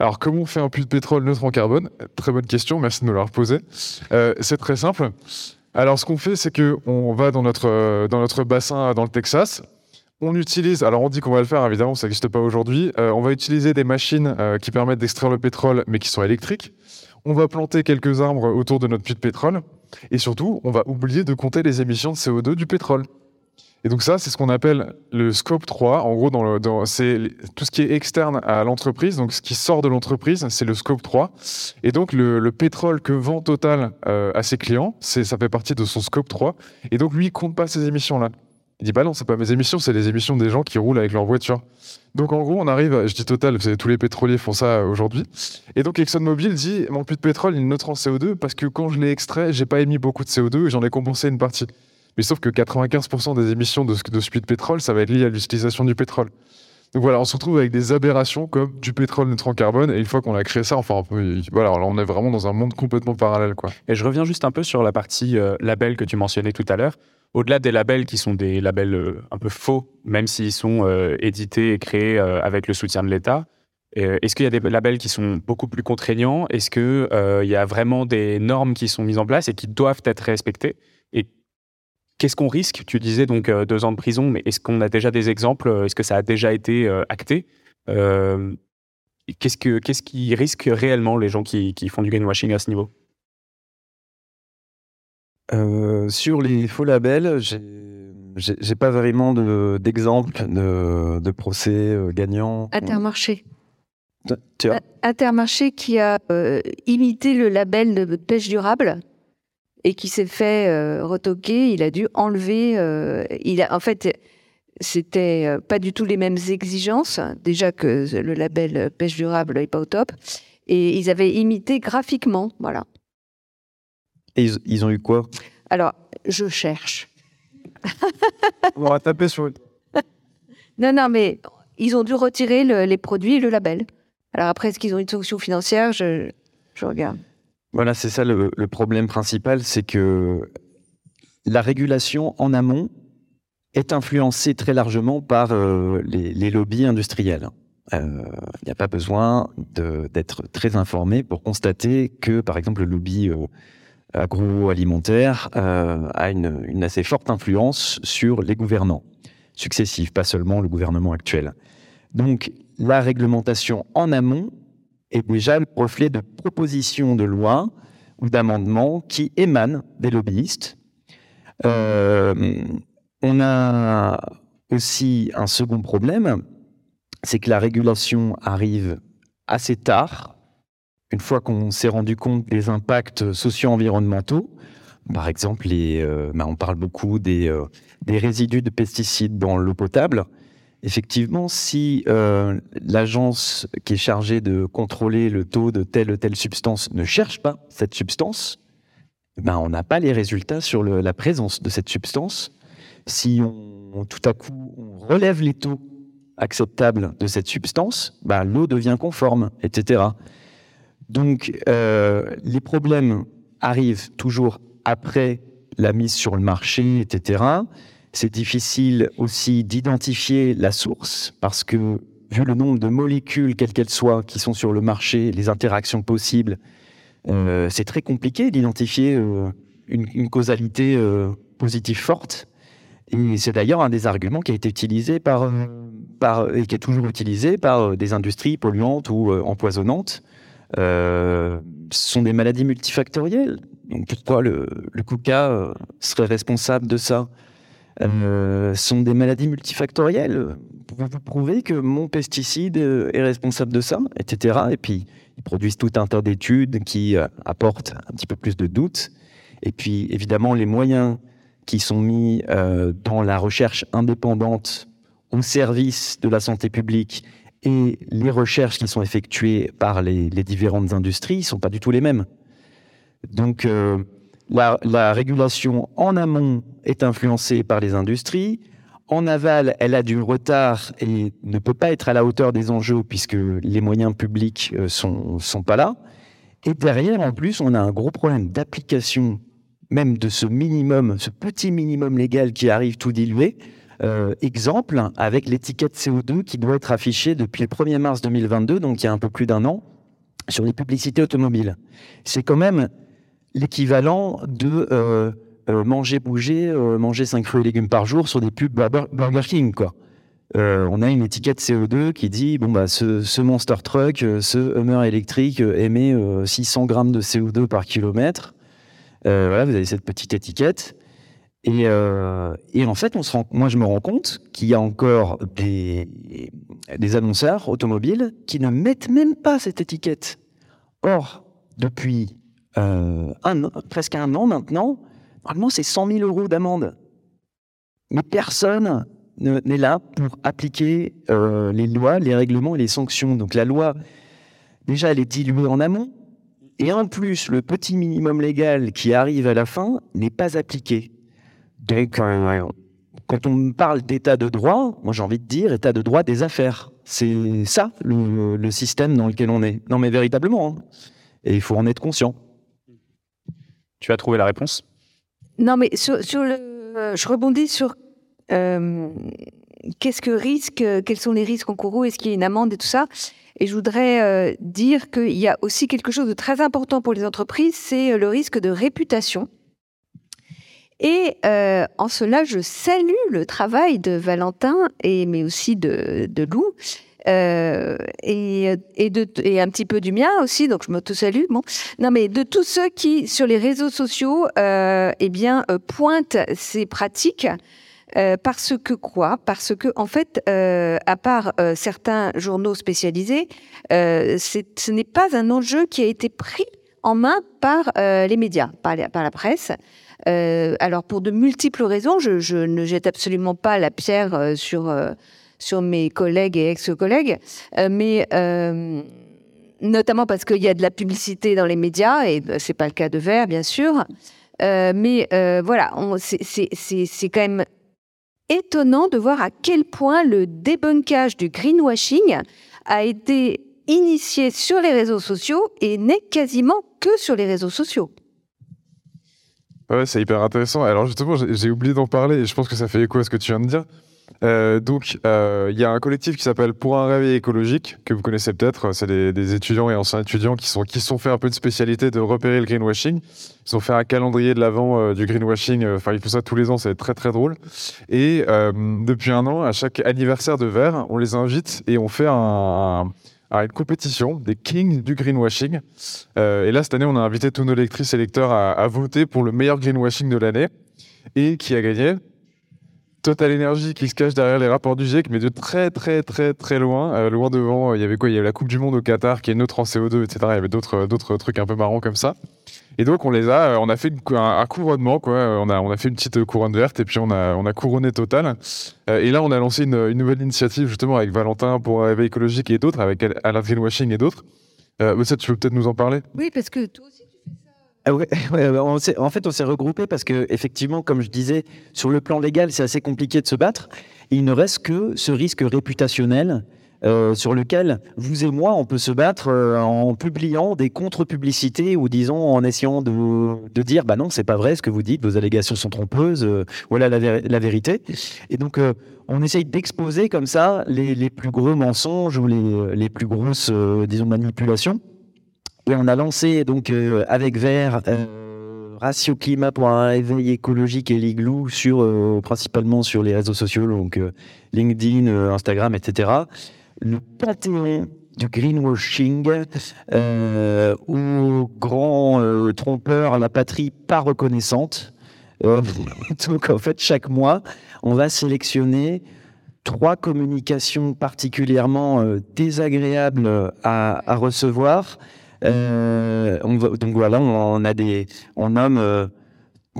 Alors, comment on fait un puits de pétrole neutre en carbone? Très bonne question, merci de nous la reposer. Euh, c'est très simple. Alors, ce qu'on fait, c'est que on va dans notre, euh, dans notre bassin dans le Texas. On utilise, alors on dit qu'on va le faire, évidemment, ça n'existe pas aujourd'hui. Euh, on va utiliser des machines qui permettent d'extraire le pétrole, mais qui sont électriques. On va planter quelques arbres autour de notre puits de pétrole. Et surtout, on va oublier de compter les émissions de CO2 du pétrole. Et donc ça, c'est ce qu'on appelle le scope 3. En gros, dans c'est tout ce qui est externe à l'entreprise, donc ce qui sort de l'entreprise, c'est le scope 3. Et donc le, le pétrole que vend Total euh, à ses clients, ça fait partie de son scope 3. Et donc lui, il compte pas ces émissions-là. Il dit bah non, c'est pas mes émissions, c'est les émissions des gens qui roulent avec leur voiture. Donc en gros, on arrive, je dis Total, vous savez, tous les pétroliers font ça aujourd'hui. Et donc ExxonMobil dit mon puits de pétrole, il neutre en CO2 parce que quand je l'ai extrait, j'ai pas émis beaucoup de CO2 et j'en ai compensé une partie. Mais sauf que 95% des émissions de ce, puits de pétrole, ça va être lié à l'utilisation du pétrole. Donc voilà, on se retrouve avec des aberrations comme du pétrole neutre en carbone, et une fois qu'on a créé ça, enfin, on voilà, on est vraiment dans un monde complètement parallèle, quoi. Et je reviens juste un peu sur la partie euh, label que tu mentionnais tout à l'heure. Au-delà des labels qui sont des labels euh, un peu faux, même s'ils sont euh, édités et créés euh, avec le soutien de l'État, est-ce qu'il y a des labels qui sont beaucoup plus contraignants? Est-ce qu'il y a vraiment des normes qui sont mises en place et qui doivent être respectées? Et qu'est-ce qu'on risque? Tu disais donc deux ans de prison, mais est-ce qu'on a déjà des exemples? Est-ce que ça a déjà été acté? Qu'est-ce que qu'est-ce qui risque réellement les gens qui, qui font du greenwashing à ce niveau? Euh, sur les faux labels, j'ai pas vraiment de- d'exemple de, de, procès euh, gagnants. Intermarché. Tu vois Intermarché qui a euh, imité le label de pêche durable et qui s'est fait euh, retoquer. Il a dû enlever. euh, il a, en fait, c'était euh, pas du tout les mêmes exigences. Déjà que le label euh, pêche durable n'est pas au top. Et ils avaient imité graphiquement. Voilà. Et ils, ils ont eu quoi Alors, je cherche. <laughs> On va taper sur. Non, non, mais ils ont dû retirer le- les produits et le label. Alors après, est-ce qu'ils ont une sanction financière je, je regarde. Voilà, c'est ça le, le problème principal, c'est que la régulation en amont est influencée très largement par euh, les, les lobbies industriels. Euh, Il n'y a pas besoin d'être très informé pour constater que, par exemple, le lobby euh, agroalimentaire euh, a une, assez forte influence sur les gouvernants successifs, pas seulement le gouvernement actuel. Donc, la réglementation en amont est déjà le reflet de propositions de loi ou d'amendements qui émanent des lobbyistes. Euh, on a aussi un second problème, c'est que la régulation arrive assez tard, une fois qu'on s'est rendu compte des impacts socio-environnementaux. Par exemple, euh, bah, on parle beaucoup des, euh, des résidus de pesticides dans l'eau potable. Effectivement, si euh, l'agence qui est chargée de contrôler le taux de telle ou telle substance ne cherche pas cette substance, ben on n'a pas les résultats sur la présence de cette substance. Si on, tout à coup on relève les taux acceptables de cette substance, ben l'eau devient conforme, etc. Donc, euh, les problèmes arrivent toujours après la mise sur le marché, etc. C'est difficile aussi d'identifier la source parce que, vu le nombre de molécules, quelles qu'elles soient, qui sont sur le marché, les interactions possibles, euh, c'est très compliqué d'identifier euh, une, causalité positive forte. Et c'est d'ailleurs un des arguments qui a été utilisé par, et qui est toujours utilisé par des industries polluantes ou empoisonnantes. Ce sont des maladies multifactorielles. Donc pourquoi le, le KUKA serait responsable de ça? Euh, sont des maladies multifactorielles. Pouvez-vous prouver que mon pesticide est responsable de ça, etc. Et puis, ils produisent tout un tas d'études qui euh, apportent un petit peu plus de doutes. Et puis, évidemment, les moyens qui sont mis euh, dans la recherche indépendante au service de la santé publique et les recherches qui sont effectuées par les, différentes industries ne sont pas du tout les mêmes. Donc, euh, la, la, régulation en amont est influencée par les industries. En aval, elle a du retard et ne peut pas être à la hauteur des enjeux puisque les moyens publics euh, sont, sont pas là. Et derrière, en plus, on a un gros problème d'application même de ce minimum, ce petit minimum légal qui arrive tout dilué. Euh, exemple, avec l'étiquette CO2 qui doit être affichée depuis le 1er mars 2022, donc il y a un peu plus d'un an, sur les publicités automobiles. C'est quand même l'équivalent de euh, euh, manger, bouger, manger 5 fruits et légumes par jour sur des pubs Burger King, on a une étiquette CO2 qui dit bon bah ce, Monster Truck, ce Hummer électrique émet 600 grammes de CO2 par kilomètre. voilà, vous avez cette petite étiquette. Et, et en fait, moi je me rends compte qu'il y a encore des, annonceurs automobiles qui ne mettent même pas cette étiquette. Or, depuis euh, presque un an maintenant, normalement c'est 100 000 euros d'amende. Mais personne n'est là pour appliquer euh, les lois, les règlements et les sanctions. Donc la loi, déjà, elle est diluée en amont. Et en plus, le petit minimum légal qui arrive à la fin n'est pas appliqué. Donc, euh, quand on parle d'état de droit, moi j'ai envie de dire état de droit des affaires. C'est ça le, le, système dans lequel on est. Non mais véritablement. Hein. Et il faut en être conscient. Tu as trouvé la réponse? Non, mais sur, sur le, euh, je rebondis sur euh, qu'est-ce que risque, quels sont les risques encourus, est-ce qu'il y a une amende et tout ça. Et je voudrais euh, dire qu'il y a aussi quelque chose de très important pour les entreprises, c'est le risque de réputation. Et euh, en cela, je salue le travail de Valentin et mais aussi de, de Lou. Euh, et, et, de, et un petit peu du mien aussi, donc je m'auto-salue. Bon. Non, mais de tous ceux qui, sur les réseaux sociaux, euh, eh bien, euh, pointent ces pratiques. Euh, parce que quoi? Parce que en fait, euh, à part euh, certains journaux spécialisés, ce n'est pas un enjeu qui a été pris en main par les médias, par la presse. Alors pour de multiples raisons, je, ne jette absolument pas la pierre sur sur mes collègues et ex-collègues, euh, mais euh, notamment parce qu'il y a de la publicité dans les médias, et c'est pas le cas de Vert, bien sûr. Euh, mais euh, voilà, c'est quand même étonnant de voir à quel point le débunkage du greenwashing a été initié sur les réseaux sociaux et n'est quasiment que sur les réseaux sociaux. Ouais, c'est hyper intéressant. Alors justement, j'ai oublié d'en parler et je pense que ça fait écho à ce que tu viens de dire. Euh, donc, il euh, y a un collectif qui s'appelle Pour un réveil écologique, que vous connaissez peut-être. C'est des, étudiants et anciens étudiants qui sont qui sont fait un peu de spécialité de repérer le greenwashing. Ils ont fait un calendrier de l'avant euh, du greenwashing. Enfin, ils font ça tous les ans, c'est très très drôle. Et depuis un an, à chaque anniversaire de Vert, on les invite et on fait un une compétition des kings du greenwashing. Euh, et là, cette année, on a invité tous nos lectrices et lecteurs à, à voter pour le meilleur greenwashing de l'année. Et qui a gagné Total Energy qui se cache derrière les rapports du GIEC, mais de très très très très loin, euh, loin devant. Il y avait quoi? Il y avait la Coupe du Monde au Qatar qui est neutre en CO2, etc. Il y avait d'autres d'autres trucs un peu marrants comme ça. Et donc on les a, on a fait un, couronnement quoi. On a on a fait une petite couronne verte et puis on a on a couronné Total. Euh, et là on a lancé une, nouvelle initiative justement avec Valentin pour Réveil écologique et d'autres, avec Alain Greenwashing et d'autres. Euh, ça, tu peux peut-être nous en parler? Oui, parce que toi aussi. Ah <laughs> on en fait, on s'est regroupé parce que, effectivement, comme je disais, sur le plan légal, c'est assez compliqué de se battre. Il ne reste que ce risque réputationnel euh, sur lequel vous et moi, on peut se battre euh, en publiant des contre-publicités ou disons en essayant de, dire bah non, c'est pas vrai ce que vous dites, vos allégations sont trompeuses, euh, voilà la, vé- la vérité. Et donc, on essaye d'exposer comme ça les, plus gros mensonges ou les, les plus grosses, disons, manipulations. Et on a lancé donc euh, avec Vert. euh, Ratio Climat pour un éveil écologique et l'igloo sur euh, principalement sur les réseaux sociaux donc LinkedIn, Instagram, etc. Le panthéon du greenwashing aux grands euh, trompeurs, la patrie pas reconnaissante. <laughs> Donc en fait chaque mois on va sélectionner trois communications particulièrement désagréables à recevoir. Euh, on va- donc voilà, on a des, on nomme euh,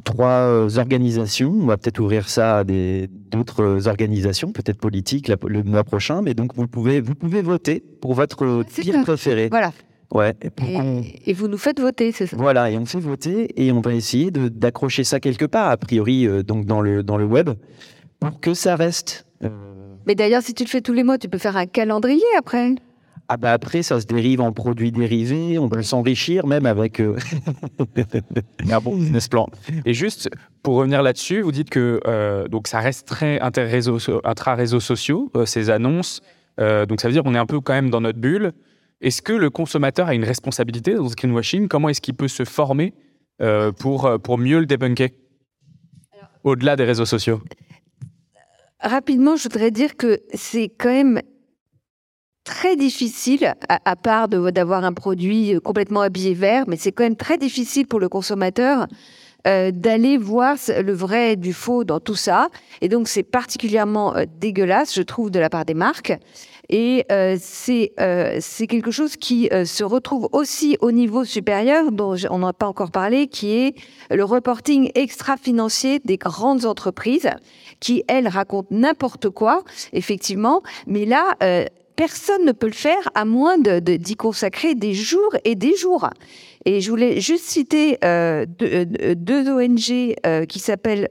trois euh, organisations. On va peut-être ouvrir ça à d'autres organisations, peut-être politiques la- le mois prochain. Mais donc vous pouvez, vous pouvez voter pour votre pire ça. préféré. Voilà. Ouais. et Et, et vous nous faites voter, c'est ça? Voilà, et on fait voter et on va essayer d'accrocher ça quelque part, a priori, euh, donc dans le, dans le web, pour que ça reste. euh, Mais d'ailleurs, si tu le fais tous les mois, tu peux faire un calendrier après. Ah bah après, ça se dérive en produits dérivés, on peut s'enrichir même avec... euh, <laughs> un bon business plan. Et juste pour revenir là-dessus, vous dites que euh, donc ça reste très intra-réseaux sociaux, euh, ces annonces. Euh, donc ça veut dire qu'on est un peu quand même dans notre bulle. Est-ce que le consommateur a une responsabilité dans ce greenwashing? Comment est-ce qu'il peut se former euh, pour, pour mieux le débunker? Au-delà des réseaux sociaux. Rapidement, je voudrais dire que c'est quand même très difficile, à, part d'avoir un produit euh, complètement habillé vert, mais c'est quand même très difficile pour le consommateur euh, d'aller voir le vrai du faux dans tout ça. Et donc, c'est particulièrement euh, dégueulasse, je trouve, de la part des marques. Et c'est c'est quelque chose qui se retrouve aussi au niveau supérieur, dont on n'a pas encore parlé, qui est le reporting extra-financier des grandes entreprises, qui, elles, racontent n'importe quoi, effectivement. Mais là, personne ne peut le faire à moins d'y consacrer des jours et des jours. Et je voulais juste citer euh, deux, euh, ONG euh, qui s'appellent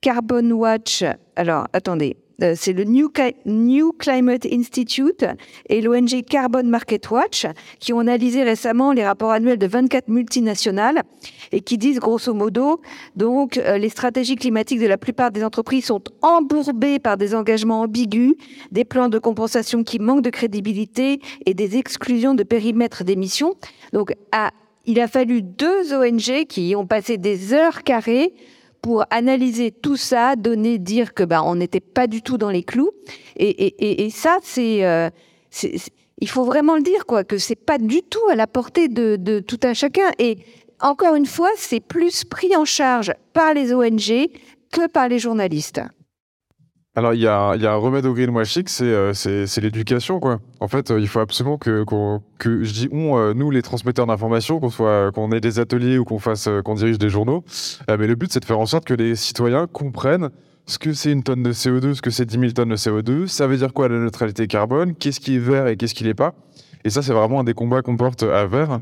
Carbon Watch. Alors, attendez. Euh, c'est le New, Cli- New Climate Institute et l'ONG Carbon Market Watch qui ont analysé récemment les rapports annuels de 24 multinationales et qui disent grosso modo donc euh, les stratégies climatiques de la plupart des entreprises sont embourbées par des engagements ambigus, des plans de compensation qui manquent de crédibilité et des exclusions de périmètres d'émissions. Donc il a fallu deux ONG qui ont passé des heures carrées pour analyser tout ça, donner, dire que ben on n'était pas du tout dans les clous. Et, et, et, ça, euh, c'est- il faut vraiment le dire quoi, que c'est pas du tout à la portée de, de tout un chacun. Et encore une fois, c'est plus pris en charge par les ONG que par les journalistes. Alors, il y a, y a un remède au greenwashing, euh, c'est l'éducation, quoi. En fait, euh, il faut absolument que, qu'on- que je dis on, euh, nous, les transmetteurs d'informations, qu'on soit, qu'on ait des ateliers ou qu'on fasse, qu'on dirige des journaux. Mais le but, c'est de faire en sorte que les citoyens comprennent ce que c'est une tonne de CO2, ce que c'est 10 000 tonnes de CO2, ça veut dire quoi la neutralité carbone, qu'est-ce qui est vert et qu'est-ce qui l'est pas. Et ça, c'est vraiment un des combats qu'on porte à Vert.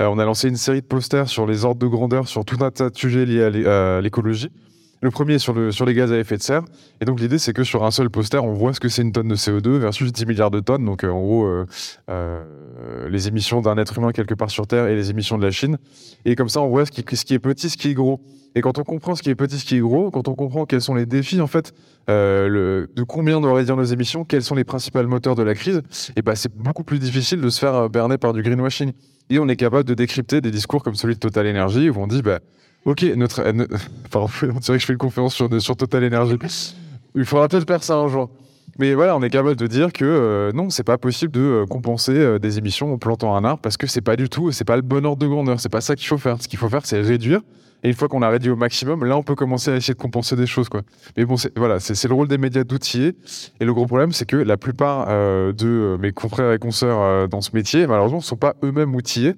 On a lancé une série de posters sur les ordres de grandeur, sur tout un tas de sujets liés à l'écologie. Le premier sur, le, sur les gaz à effet de serre. Et donc l'idée, c'est que sur un seul poster, on voit ce que c'est une tonne de CO2 versus 10 milliards de tonnes. Donc euh, en gros, euh, euh, les émissions d'un être humain quelque part sur Terre et les émissions de la Chine. Et comme ça, on voit ce qui, ce qui est petit, ce qui est gros. Et quand on comprend ce qui est petit, ce qui est gros, quand on comprend quels sont les défis, en fait, euh, le, de combien doivent réduire nos émissions, quels sont les principaux moteurs de la crise, et ben c'est beaucoup plus difficile de se faire euh, berner par du greenwashing. Et on est capable de décrypter des discours comme celui de Total Energy où on dit, bah, ok, notre, euh, ne- <laughs> pardon, <laughs> on dirait que je fais une conférence sur, sur Total Energy. Il faudra peut-être faire ça un jour. Mais voilà, on est capable de dire que euh, non, c'est pas possible de euh, compenser euh, des émissions en plantant un arbre parce que c'est pas du tout, c'est pas le bon ordre de grandeur, c'est pas ça qu'il faut faire. Ce qu'il faut faire, c'est réduire. Et une fois qu'on a réduit au maximum, là, on peut commencer à essayer de compenser des choses, quoi. Mais bon, voilà, c'est le rôle des médias d'outiller. Et le gros problème, c'est que la plupart euh, de euh, mes confrères et consoeurs euh, dans ce métier, malheureusement, ne sont pas eux-mêmes outillés.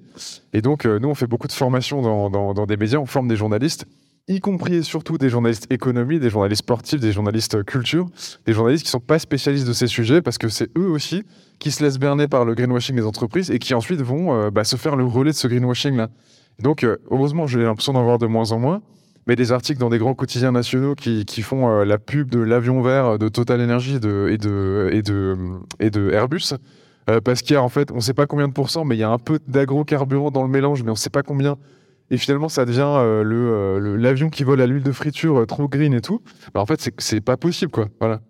Et donc, nous, on fait beaucoup de formations dans, des médias, on forme des journalistes, y compris et surtout des journalistes économie, des journalistes sportifs, des journalistes culture, des journalistes qui sont pas spécialistes de ces sujets parce que c'est eux aussi qui se laissent berner par le greenwashing des entreprises et qui ensuite vont bah, se faire le relais de ce greenwashing-là. Donc, euh, heureusement, j'ai l'impression d'en voir de moins en moins. mais des articles dans des grands quotidiens nationaux qui, font euh, la pub de l'avion vert de Total Energy et, de, Airbus. Euh, parce qu'il y a en fait, on ne sait pas combien de pourcents, mais il y a un peu d'agrocarburant dans le mélange, mais on ne sait pas combien. Et finalement, ça devient euh, l'avion qui vole à l'huile de friture trop green et tout. Bah, en fait, c'est pas possible, quoi. Voilà.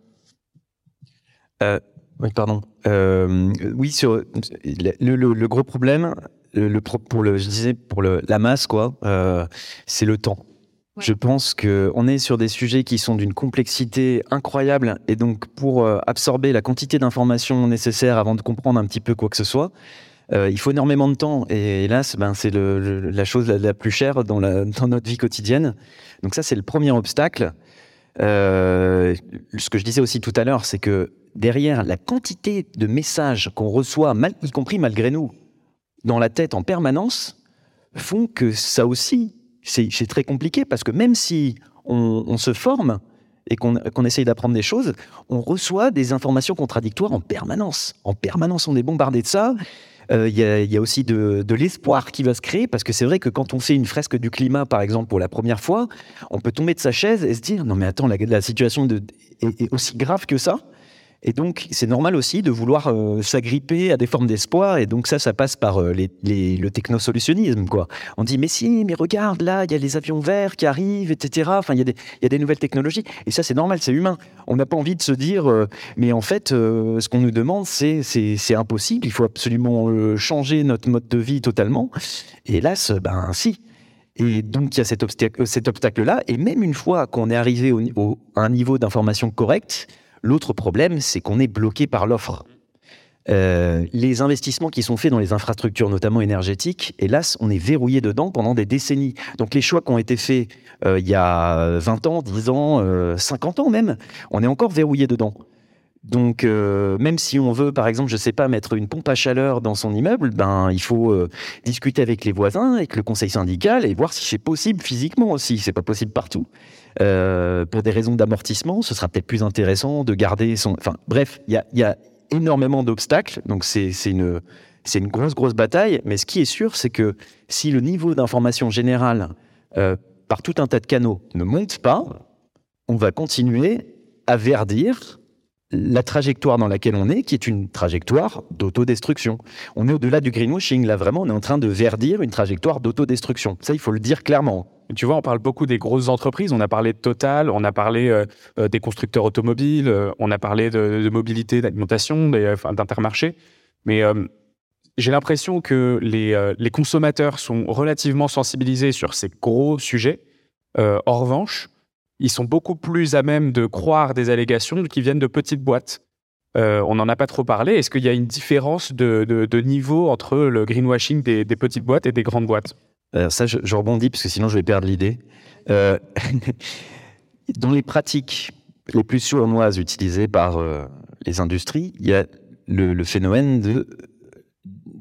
Oui, pardon. oui, sur le, le, le, gros problème, le, pour le, je disais pour le, la masse, quoi, c'est le temps. Je pense que on est sur des sujets qui sont d'une complexité incroyable et donc pour euh, absorber la quantité d'informations nécessaires avant de comprendre un petit peu quoi que ce soit, euh, il faut énormément de temps et hélas, ben c'est la chose la, plus chère dans, la, dans notre vie quotidienne. Donc ça c'est le premier obstacle. Euh, ce que je disais aussi tout à l'heure, c'est que derrière la quantité de messages qu'on reçoit, y compris malgré nous, dans la tête en permanence, font que ça aussi c'est très compliqué parce que même si on, se forme et qu'on essaye d'apprendre des choses, on reçoit des informations contradictoires en permanence. En permanence, on est bombardé de ça. Euh, il y, a aussi de, l'espoir qui va se créer, parce que c'est vrai que quand on fait une fresque du climat, par exemple, pour la première fois, on peut tomber de sa chaise et se dire, non mais attends, la, situation est, aussi grave que ça. Et donc, c'est normal aussi de vouloir euh, s'agripper à des formes d'espoir. Et donc, ça, ça passe par euh, le technosolutionnisme, quoi. On dit, mais si, mais regarde, là, il y a les avions verts qui arrivent, etc. Enfin, il y, a des nouvelles technologies. Et ça, c'est normal, c'est humain. On n'a pas envie de se dire, euh, mais en fait, ce qu'on nous demande, c'est, impossible. Il faut absolument changer notre mode de vie totalement. Et hélas, ben, si. Et donc, il y a cet obstacle-là. Et même une fois qu'on est arrivé au, à un niveau d'information correct, L'autre problème, c'est qu'on est bloqué par l'offre. Euh, les investissements qui sont faits dans les infrastructures, notamment énergétiques, hélas, on est verrouillé dedans pendant des décennies. Donc les choix qui ont été faits euh, il y a 20 ans, 10 ans, 50 euh, ans même, on est encore verrouillé dedans. Donc, même si on veut, par exemple, je sais pas, mettre une pompe à chaleur dans son immeuble, ben, il faut discuter avec les voisins, avec le conseil syndical et voir si c'est possible physiquement aussi. C'est pas possible partout. Euh, pour des raisons d'amortissement, ce sera peut-être plus intéressant de garder son. Enfin, bref, il y a, énormément d'obstacles. Donc, c'est une, grosse, grosse bataille. Mais ce qui est sûr, c'est que si le niveau d'information générale euh, par tout un tas de canaux ne monte pas, on va continuer à verdir la trajectoire dans laquelle on est, qui est une trajectoire d'autodestruction. On est au-delà du greenwashing. Là, vraiment, on est en train de verdir une trajectoire d'autodestruction. Ça, il faut le dire clairement. Tu vois, on parle beaucoup des grosses entreprises. On a parlé de Total, on a parlé euh, euh, des constructeurs automobiles, euh, on a parlé de, mobilité, d'alimentation, d'intermarché. Mais j'ai l'impression que les, les, consommateurs sont relativement sensibilisés sur ces gros sujets. en revanche, ils sont beaucoup plus à même de croire des allégations qui viennent de petites boîtes. on n'en a pas trop parlé. Est-ce qu'il y a une différence de, niveau entre le greenwashing des, petites boîtes et des grandes boîtes? Alors ça, je, rebondis parce que sinon je vais perdre l'idée. Euh, <laughs> dans les pratiques les plus sournoises utilisées par euh, les industries, il y a le, phénomène de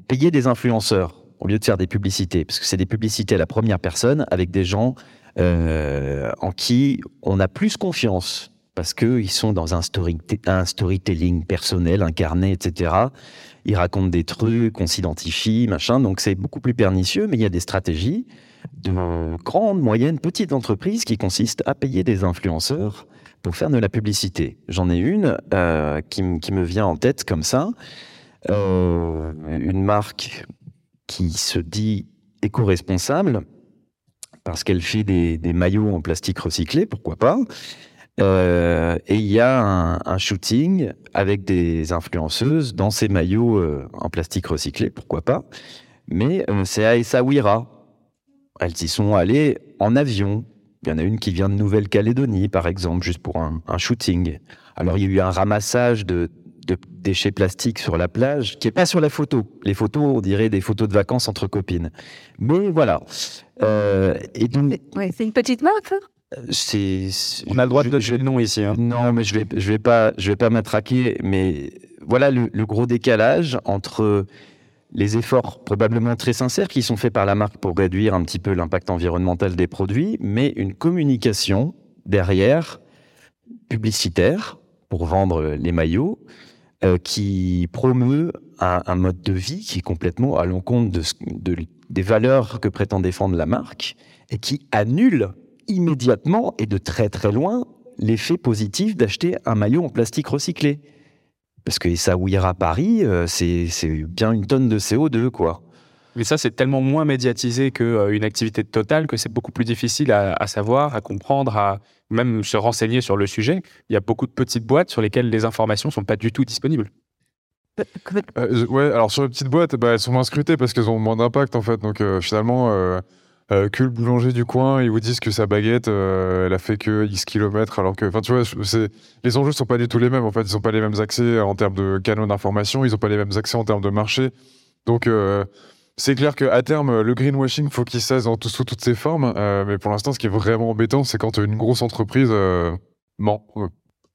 payer des influenceurs au lieu de faire des publicités, parce que c'est des publicités à la première personne avec des gens euh, en qui on a plus confiance parce qu'ils sont dans un, story, un storytelling personnel, incarné, etc ils racontent des trucs, on s'identifie, machin. Donc c'est beaucoup plus pernicieux, mais il y a des stratégies de grandes, moyennes, petites entreprises qui consistent à payer des influenceurs pour faire de la publicité. J'en ai une euh, qui, me vient en tête comme ça. Euh, une marque qui se dit éco-responsable parce qu'elle fait des, maillots en plastique recyclé, pourquoi pas. Euh, et il y a un, shooting avec des influenceuses dans ces maillots euh, en plastique recyclé, pourquoi pas. Mais euh, c'est à Essaouira. Elles y sont allées en avion. Il y en a une qui vient de Nouvelle-Calédonie, par exemple, juste pour un, shooting. Alors il y a eu un ramassage de, déchets plastiques sur la plage, qui est pas sur la photo. Les photos, on dirait des photos de vacances entre copines. Mais voilà. et donc... c'est une petite marque, ça c'est. On a le droit de donner le nom ici. Hein. Non, mais je vais, je vais pas, je vais pas m'attraquer. Mais voilà le, gros décalage entre les efforts probablement très sincères qui sont faits par la marque pour réduire un petit peu l'impact environnemental des produits, mais une communication derrière publicitaire pour vendre les maillots euh, qui promeut un, mode de vie qui est complètement à l'encontre de, de, des valeurs que prétend défendre la marque et qui annule immédiatement et de très très loin l'effet positif d'acheter un maillot en plastique recyclé. Parce que ça à Paris, euh, c'est bien une tonne de CO2, quoi. Mais ça, c'est tellement moins médiatisé qu'une euh, activité totale que c'est beaucoup plus difficile à, savoir, à comprendre, à même se renseigner sur le sujet. Il y a beaucoup de petites boîtes sur lesquelles les informations ne sont pas du tout disponibles. Euh, ouais, alors sur les petites boîtes, bah, elles sont moins scrutées parce qu'elles ont moins d'impact en fait. Donc finalement, euh, que le boulanger du coin, ils vous disent que sa baguette, euh, elle a fait que X kilomètres, alors que, enfin, tu vois, les enjeux sont pas du tout les mêmes. En fait, ils n'ont pas les mêmes accès en termes de canaux d'information, ils n'ont pas les mêmes accès en termes de marché. Donc, euh, c'est clair qu'à terme, le greenwashing, faut qu'il cesse sous toutes ses formes. mais pour l'instant, ce qui est vraiment embêtant, c'est quand une grosse entreprise ment.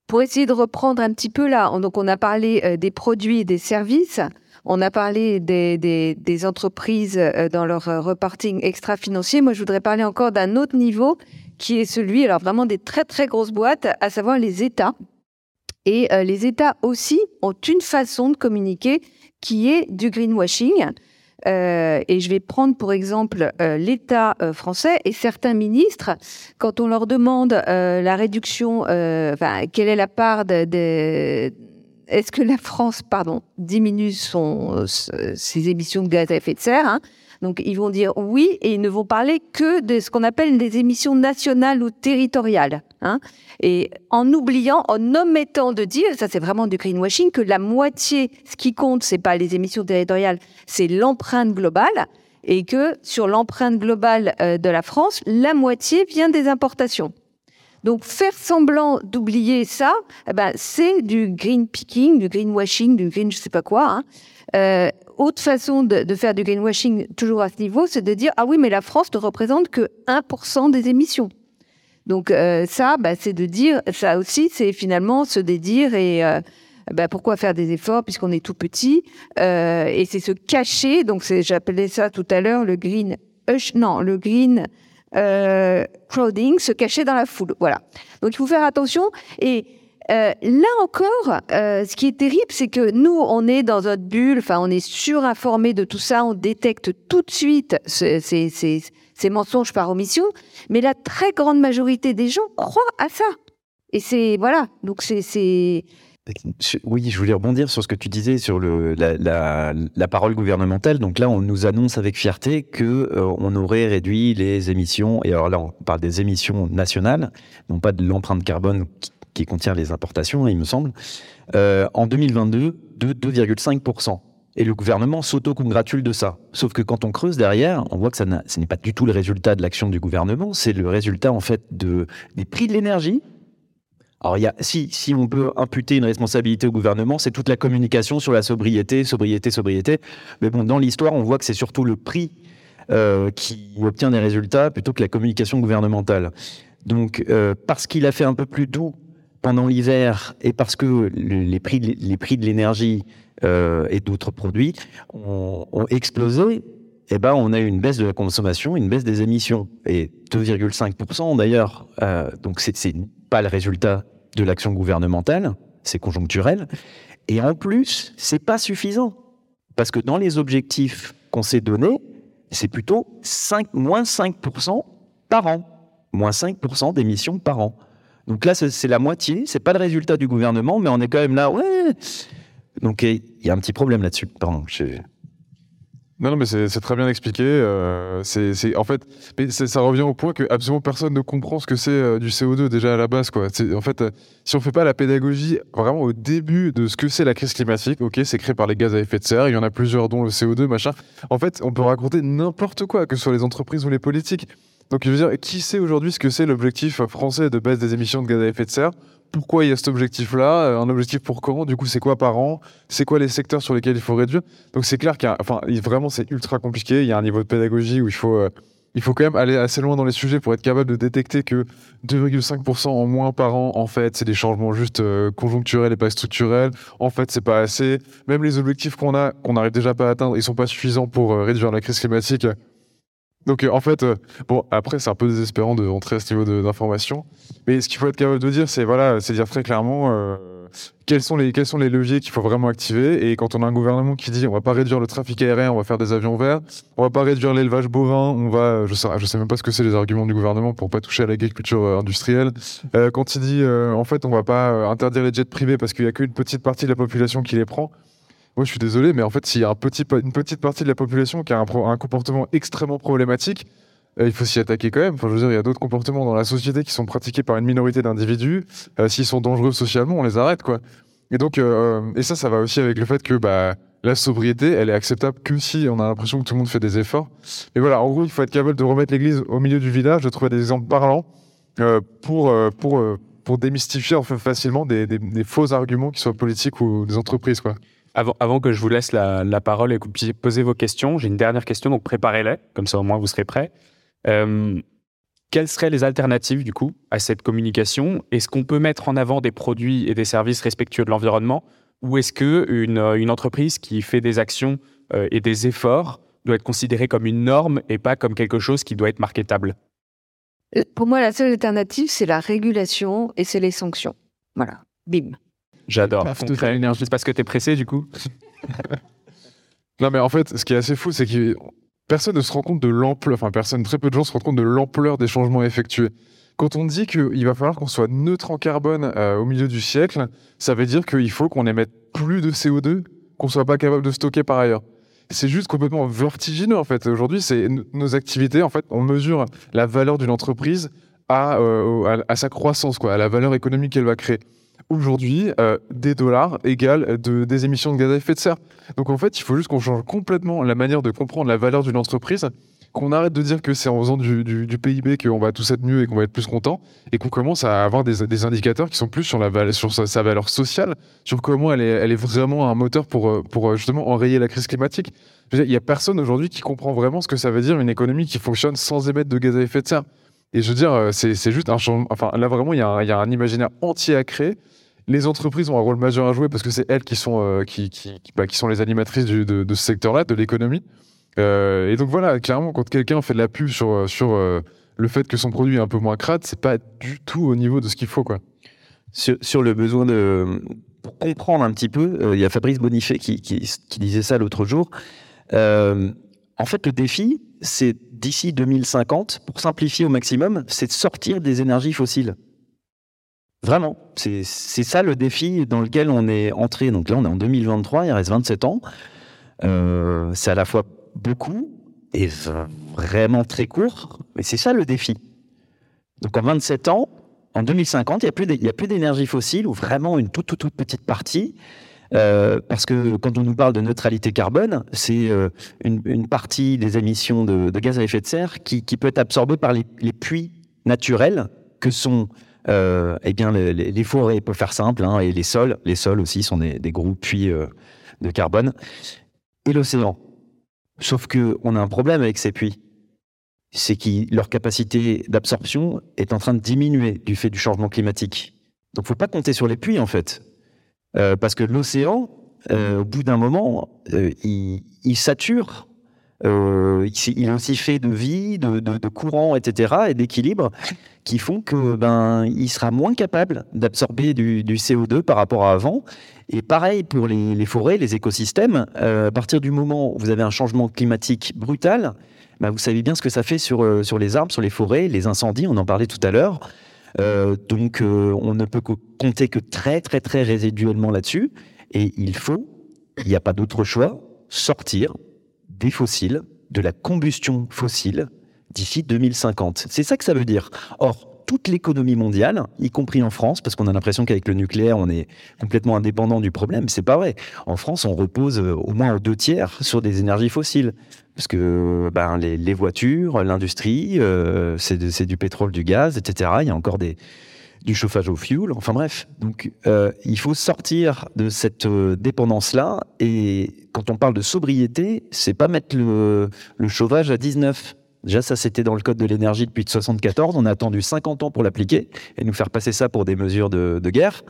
Pour essayer de reprendre un petit peu là, donc on a parlé des produits et des services. On a parlé des, entreprises euh, dans leur euh, reporting extra-financier. Moi, je voudrais parler encore d'un autre niveau qui est celui, alors vraiment des très très grosses boîtes, à savoir les États. Et euh, les États aussi ont une façon de communiquer qui est du greenwashing. Et je vais prendre pour exemple l'État français et certains ministres, quand on leur demande la réduction, enfin, quelle est la part de, est-ce que la France, pardon, diminue son, euh, ses émissions de gaz à effet de serre hein Donc, ils vont dire oui et ils ne vont parler que de ce qu'on appelle des émissions nationales ou territoriales. Hein et en oubliant, en omettant de dire, ça c'est vraiment du greenwashing, que la moitié, ce qui compte, c'est pas les émissions territoriales, c'est l'empreinte globale et que sur l'empreinte globale euh, de la France, la moitié vient des importations. Donc faire semblant d'oublier ça, eh ben, c'est du green picking, du greenwashing, du green je sais pas quoi. Hein. Euh, autre façon de, faire du greenwashing, toujours à ce niveau, c'est de dire ah oui mais la France ne représente que 1% des émissions. Donc euh, ça, bah, c'est de dire ça aussi, c'est finalement se dédire et euh, bah, pourquoi faire des efforts puisqu'on est tout petit et c'est se cacher. Donc j'appelais ça tout à l'heure le green non le green euh, crowding, se cacher dans la foule. Voilà. Donc il faut faire attention. Et euh, là encore, euh, ce qui est terrible, c'est que nous, on est dans notre bulle, enfin, on est surinformé de tout ça, on détecte tout de suite ces, mensonges par omission, mais la très grande majorité des gens croient à ça. Et c'est voilà, donc c'est oui, je voulais rebondir sur ce que tu disais sur la, parole gouvernementale. Donc là, on nous annonce avec fierté que euh, on aurait réduit les émissions. Et alors là, on parle des émissions nationales, non pas de l'empreinte carbone contient les importations, il me semble. Euh, en 2022, de 2,5% et le gouvernement s'auto-congratule de ça. Sauf que quand on creuse derrière, on voit que ça ce n'est pas du tout le résultat de l'action du gouvernement, c'est le résultat en fait de, des prix de l'énergie alors, si on peut imputer une responsabilité au gouvernement, c'est toute la communication sur la sobriété, sobriété, sobriété. Mais bon, dans l'histoire, on voit que c'est surtout le prix euh, qui obtient des résultats plutôt que la communication gouvernementale. Donc, euh, parce qu'il a fait un peu plus doux pendant l'hiver et parce que les prix, les prix de l'énergie euh, et d'autres produits ont, explosé, eh ben, on a eu une baisse de la consommation, une baisse des émissions. Et 2,5% d'ailleurs, euh, donc c'est pas le résultat de l'action gouvernementale, c'est conjoncturel. Et en plus, c'est pas suffisant. Parce que dans les objectifs qu'on s'est donnés, c'est plutôt 5, moins 5% par an. Moins 5% d'émissions par an. Donc là, c'est la moitié. C'est pas le résultat du gouvernement, mais on est quand même là. Ouais. Donc il y a un petit problème là-dessus. Pardon. Je... Non, non, mais c'est très bien expliqué. Euh, c'est en fait, mais ça revient au point que absolument personne ne comprend ce que c'est euh, du CO2 déjà à la base, quoi. En fait, euh, si on fait pas la pédagogie vraiment au début de ce que c'est la crise climatique, ok, c'est créé par les gaz à effet de serre, il y en a plusieurs, dont le CO2, machin. En fait, on peut raconter n'importe quoi, que ce soit les entreprises ou les politiques. Donc, je veux dire, qui sait aujourd'hui ce que c'est l'objectif français de baisse des émissions de gaz à effet de serre? Pourquoi il y a cet objectif-là, euh, un objectif pour quand, du coup c'est quoi par an, c'est quoi les secteurs sur lesquels il faut réduire? Donc c'est clair qu'il enfin vraiment c'est ultra compliqué, il y a un niveau de pédagogie où il faut euh, il faut quand même aller assez loin dans les sujets pour être capable de détecter que 2,5% en moins par an, en fait, c'est des changements juste euh, conjoncturels et pas structurels. En fait, c'est pas assez. Même les objectifs qu'on a, qu'on n'arrive déjà pas à atteindre, ils sont pas suffisants pour réduire la crise climatique. Donc euh, en fait, euh, bon, après c'est un peu désespérant de rentrer à ce niveau d'information, mais ce qu'il faut être capable de dire, c'est voilà, c'est dire très clairement euh, quels sont les quels sont les leviers qu'il faut vraiment activer. Et quand on a un gouvernement qui dit on va pas réduire le trafic aérien, on va faire des avions verts, on va pas réduire l'élevage bovin, on va, je sais, je sais même pas ce que c'est les arguments du gouvernement pour pas toucher à l'agriculture industrielle. Quand il dit en fait on va pas interdire les jets privés parce qu'il y a qu'une petite partie de la population qui les prend. Moi, je suis désolé, mais en fait, s'il y a une petite partie de la population qui a un, comportement extrêmement problématique, euh, il faut s'y attaquer quand même. Enfin, je veux dire, il y a d'autres comportements dans la société qui sont pratiqués par une minorité d'individus. Euh, S'ils sont dangereux socialement, on les arrête, quoi. Et donc, euh, et ça, ça va aussi avec le fait que bah, la sobriété, elle est acceptable que si on a l'impression que tout le monde fait des efforts. Et voilà, en gros, il faut être capable de remettre l'église au milieu du village, de trouver des exemples parlants pour, pour, pour démystifier facilement des, des- des faux arguments qui soient politiques ou des entreprises, quoi. Avant, que je vous laisse la, parole et que vous puissiez poser vos questions, j'ai une dernière question, donc préparez-les, comme ça au moins vous serez prêts. Euh, quelles seraient les alternatives du coup à cette communication? Est-ce qu'on peut mettre en avant des produits et des services respectueux de l'environnement? Ou est-ce qu'une une entreprise qui fait des actions euh, et des efforts doit être considérée comme une norme et pas comme quelque chose qui doit être marketable? Euh, Pour moi, la seule alternative, c'est la régulation et c'est les sanctions. Voilà. Bim. J'adore. Total Energy. C'est parce que tu es pressé du coup <laughs> Non, mais en fait, ce qui est assez fou, c'est que personne ne se rend compte de l'ampleur, enfin, personne, très peu de gens se rendent compte de l'ampleur des changements effectués. Quand on dit qu'il va falloir qu'on soit neutre en carbone euh, au milieu du siècle, ça veut dire qu'il faut qu'on émette plus de CO2 qu'on soit pas capable de stocker par ailleurs. C'est juste complètement vertigineux en fait. Aujourd'hui, c'est nos activités. En fait, on mesure la valeur d'une entreprise à, euh, à, à sa croissance, quoi, à la valeur économique qu'elle va créer. Aujourd'hui, euh, des dollars égale de, des émissions de gaz à effet de serre. Donc en fait, il faut juste qu'on change complètement la manière de comprendre la valeur d'une entreprise, qu'on arrête de dire que c'est en faisant du, PIB qu'on va tous être mieux et qu'on va être plus content, et qu'on commence à avoir des, indicateurs qui sont plus sur, la, sur sa, valeur sociale, sur comment elle est, elle est vraiment un moteur pour, euh, pour euh, justement enrayer la crise climatique. Il n'y a personne aujourd'hui qui comprend vraiment ce que ça veut dire une économie qui fonctionne sans émettre de gaz à effet de serre. Et je veux dire, euh, c'est juste un changement. Enfin, là, vraiment, il y, a un- imaginaire entier à créer. Les entreprises ont un rôle majeur à jouer parce que c'est elles qui sont, euh, qui, bah, qui sont les animatrices de, ce secteur-là, de l'économie. Euh, et donc voilà, clairement, quand quelqu'un fait de la pub sur, sur le fait que son produit est un peu moins crade, c'est pas du tout au niveau de ce qu'il faut, quoi. Sur, le besoin de. Pour comprendre un petit peu, il y a Fabrice Bonifay qui disait ça l'autre jour. En fait, le défi, c'est d'ici 2050, pour simplifier au maximum, c'est de sortir des énergies fossiles. Vraiment, c'est ça le défi dans lequel on est entré. Donc là, on est en 2023, il reste 27 ans. Euh, c'est à la fois beaucoup et vraiment très court, mais c'est ça le défi. Donc en 27 ans, en 2050, il n'y a plus d'énergie fossile ou vraiment une toute petite partie. Euh, parce que quand on nous parle de neutralité carbone, c'est euh, une, partie des émissions de, gaz à effet de serre qui, peut être absorbée par les, puits naturels que sont euh, eh bien les, forêts, pour faire simple, hein, et les sols. Les sols aussi sont des, gros puits de carbone. Et l'océan. Sauf que on a un problème avec ces puits c'est que leur capacité d'absorption est en train de diminuer du fait du changement climatique. Donc, faut pas compter sur les puits en fait, Euh, parce que l'océan, euh, au bout d'un moment, euh, il, sature. Il, il est aussi fait de vie, de, de, courants, etc., et d'équilibre, qui font que ben il sera moins capable d'absorber du, du CO2 par rapport à avant. Et pareil pour les, forêts, les écosystèmes. À partir du moment où vous avez un changement climatique brutal, bah, vous savez bien ce que ça fait sur, sur les arbres, sur les forêts, les incendies, on en parlait tout à l'heure. Euh, donc euh, on ne peut co- compter que très très très résiduellement là-dessus. Et il faut, il n'y a pas d'autre choix, sortir des fossiles, de la combustion fossile d'ici 2050. C'est ça que ça veut dire. Or, toute l'économie mondiale, y compris en France, parce qu'on a l'impression qu'avec le nucléaire, on est complètement indépendant du problème. C'est pas vrai. En France, on repose euh, au moins aux deux tiers sur des énergies fossiles. Parce que ben, les, voitures, l'industrie, euh, c'est du pétrole, du gaz, etc. Il y a encore du chauffage au fuel. Enfin bref. Donc, euh, il faut sortir de cette dépendance-là. Et quand on parle de sobriété, c'est pas mettre le chauffage à 19. Déjà, ça, c'était dans le code de l'énergie depuis 74. On a attendu 50 ans pour l'appliquer et nous faire passer ça pour des mesures de, de guerre.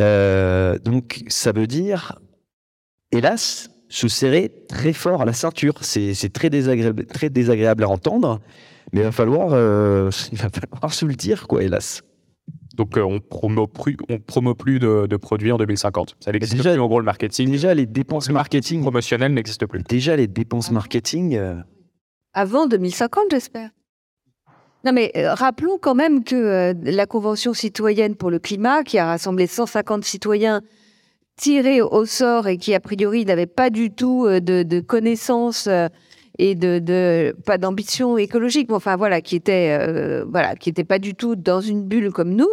Euh, donc, ça veut dire, hélas, se serrer très fort à la ceinture. C'est très désagréable, très désagréable à entendre, mais il va falloir, euh, <laughs> il va falloir se le dire, quoi, hélas. Donc, euh, on promeut plus, on promeut plus de, de produits en 2050. Ça n'existe Déjà- plus, en gros, le marketing. Déjà, les dépenses marketing, promotionnel n'existe plus. déjà les dépenses marketing, euh, Avant 2050, j'espère. Non, mais euh, rappelons quand même que euh, la Convention citoyenne pour le climat, qui a rassemblé 150 citoyens tirés au sort et qui, a priori, n'avaient pas du tout euh, de, connaissances et de, pas d'ambition écologique, mais enfin voilà, qui étaient euh, voilà, pas du tout dans une bulle comme nous.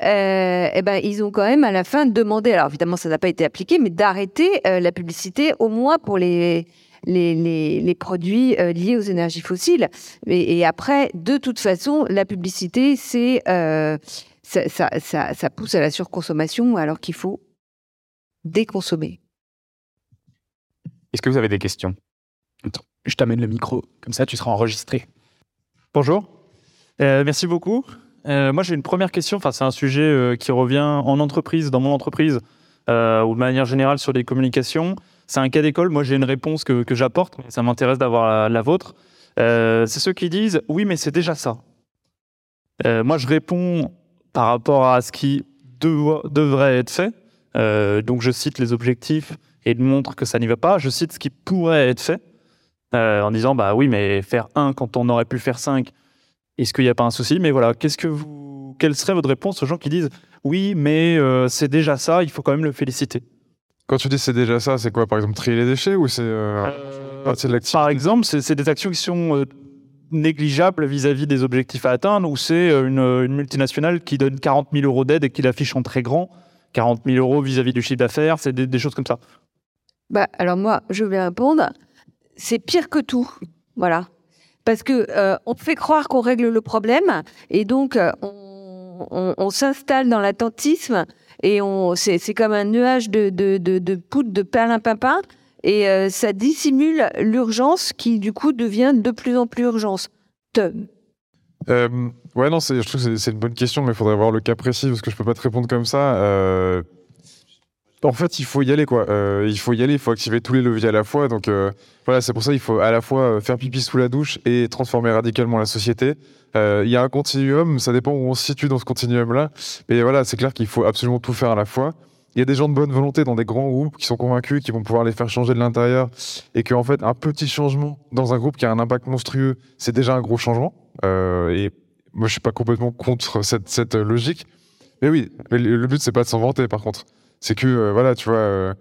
Eh ben, ils ont quand même à la fin demandé, alors évidemment, ça n'a pas été appliqué, mais d'arrêter la publicité au moins pour les les, les, les produits euh, liés aux énergies fossiles. Et, et après, de toute façon, la publicité, c'est euh, ça, ça, ça, ça pousse à la surconsommation alors qu'il faut déconsommer. Est-ce que vous avez des questions? Attends, je t'amène le micro, comme ça tu seras enregistré. Bonjour. Euh, merci beaucoup. Euh, moi, j'ai une première question. Enfin, c'est un sujet euh, qui revient en entreprise, dans mon entreprise, euh, ou de manière générale sur les communications. C'est un cas d'école. Moi, j'ai une réponse que, que j'apporte, mais ça m'intéresse d'avoir la, vôtre. Euh, c'est ceux qui disent oui, mais c'est déjà ça. Euh, moi, je réponds par rapport à ce qui devrait être fait. Euh, donc, je cite les objectifs et montre que ça n'y va pas. Je cite ce qui pourrait être fait en disant bah oui, mais faire 1 quand on aurait pu faire 5, est-ce qu'il n'y a pas un souci? Mais voilà, qu'est-ce que vous, quelle serait votre réponse aux gens qui disent oui, mais c'est déjà ça, il faut quand même le féliciter? Quand tu dis c'est déjà ça, c'est quoi Par exemple, trier les déchets ou c'est euh, partie de l'activité Par exemple, c'est des actions qui sont euh, négligeables vis-à-vis des objectifs à atteindre, ou c'est euh, une, une multinationale qui donne 40 000 euros d'aide et qui l'affiche en très grand? 40 000 euros vis-à-vis du chiffre d'affaires, c'est des, des choses comme ça. Bah, alors moi, je vais répondre, c'est pire que tout. Voilà. Parce que euh, on fait croire qu'on règle le problème et donc euh, on, on- on s'installe dans l'attentisme et on c'est comme un nuage de, de, de, de poudre de perlimpinpin et euh, ça dissimule l'urgence qui du coup devient de plus en plus urgence. Te- Euh, ouais, non, je trouve que c'est- une bonne question, mais il faudrait voir le cas précis parce que je peux pas te répondre comme ça. Euh, En fait, il faut y aller, quoi. Euh, il faut y aller, il faut activer tous les leviers à la fois. Donc, voilà, c'est pour ça qu'il faut à la fois faire pipi sous la douche et transformer radicalement la société. Euh, Il y a un continuum, ça dépend où on se situe dans ce continuum-là. Mais voilà, c'est clair qu'il faut absolument tout faire à la fois. Il y a des gens de bonne volonté dans des grands groupes qui sont convaincus qu'ils vont pouvoir les faire changer de l'intérieur et qu'en fait, un petit changement dans un groupe qui a un impact monstrueux, c'est déjà un gros changement. Euh, et moi, je suis pas complètement contre cette, logique. Mais oui, le, le but, c'est pas de s'en vanter, par contre. C'est que, euh, voilà, tu vois.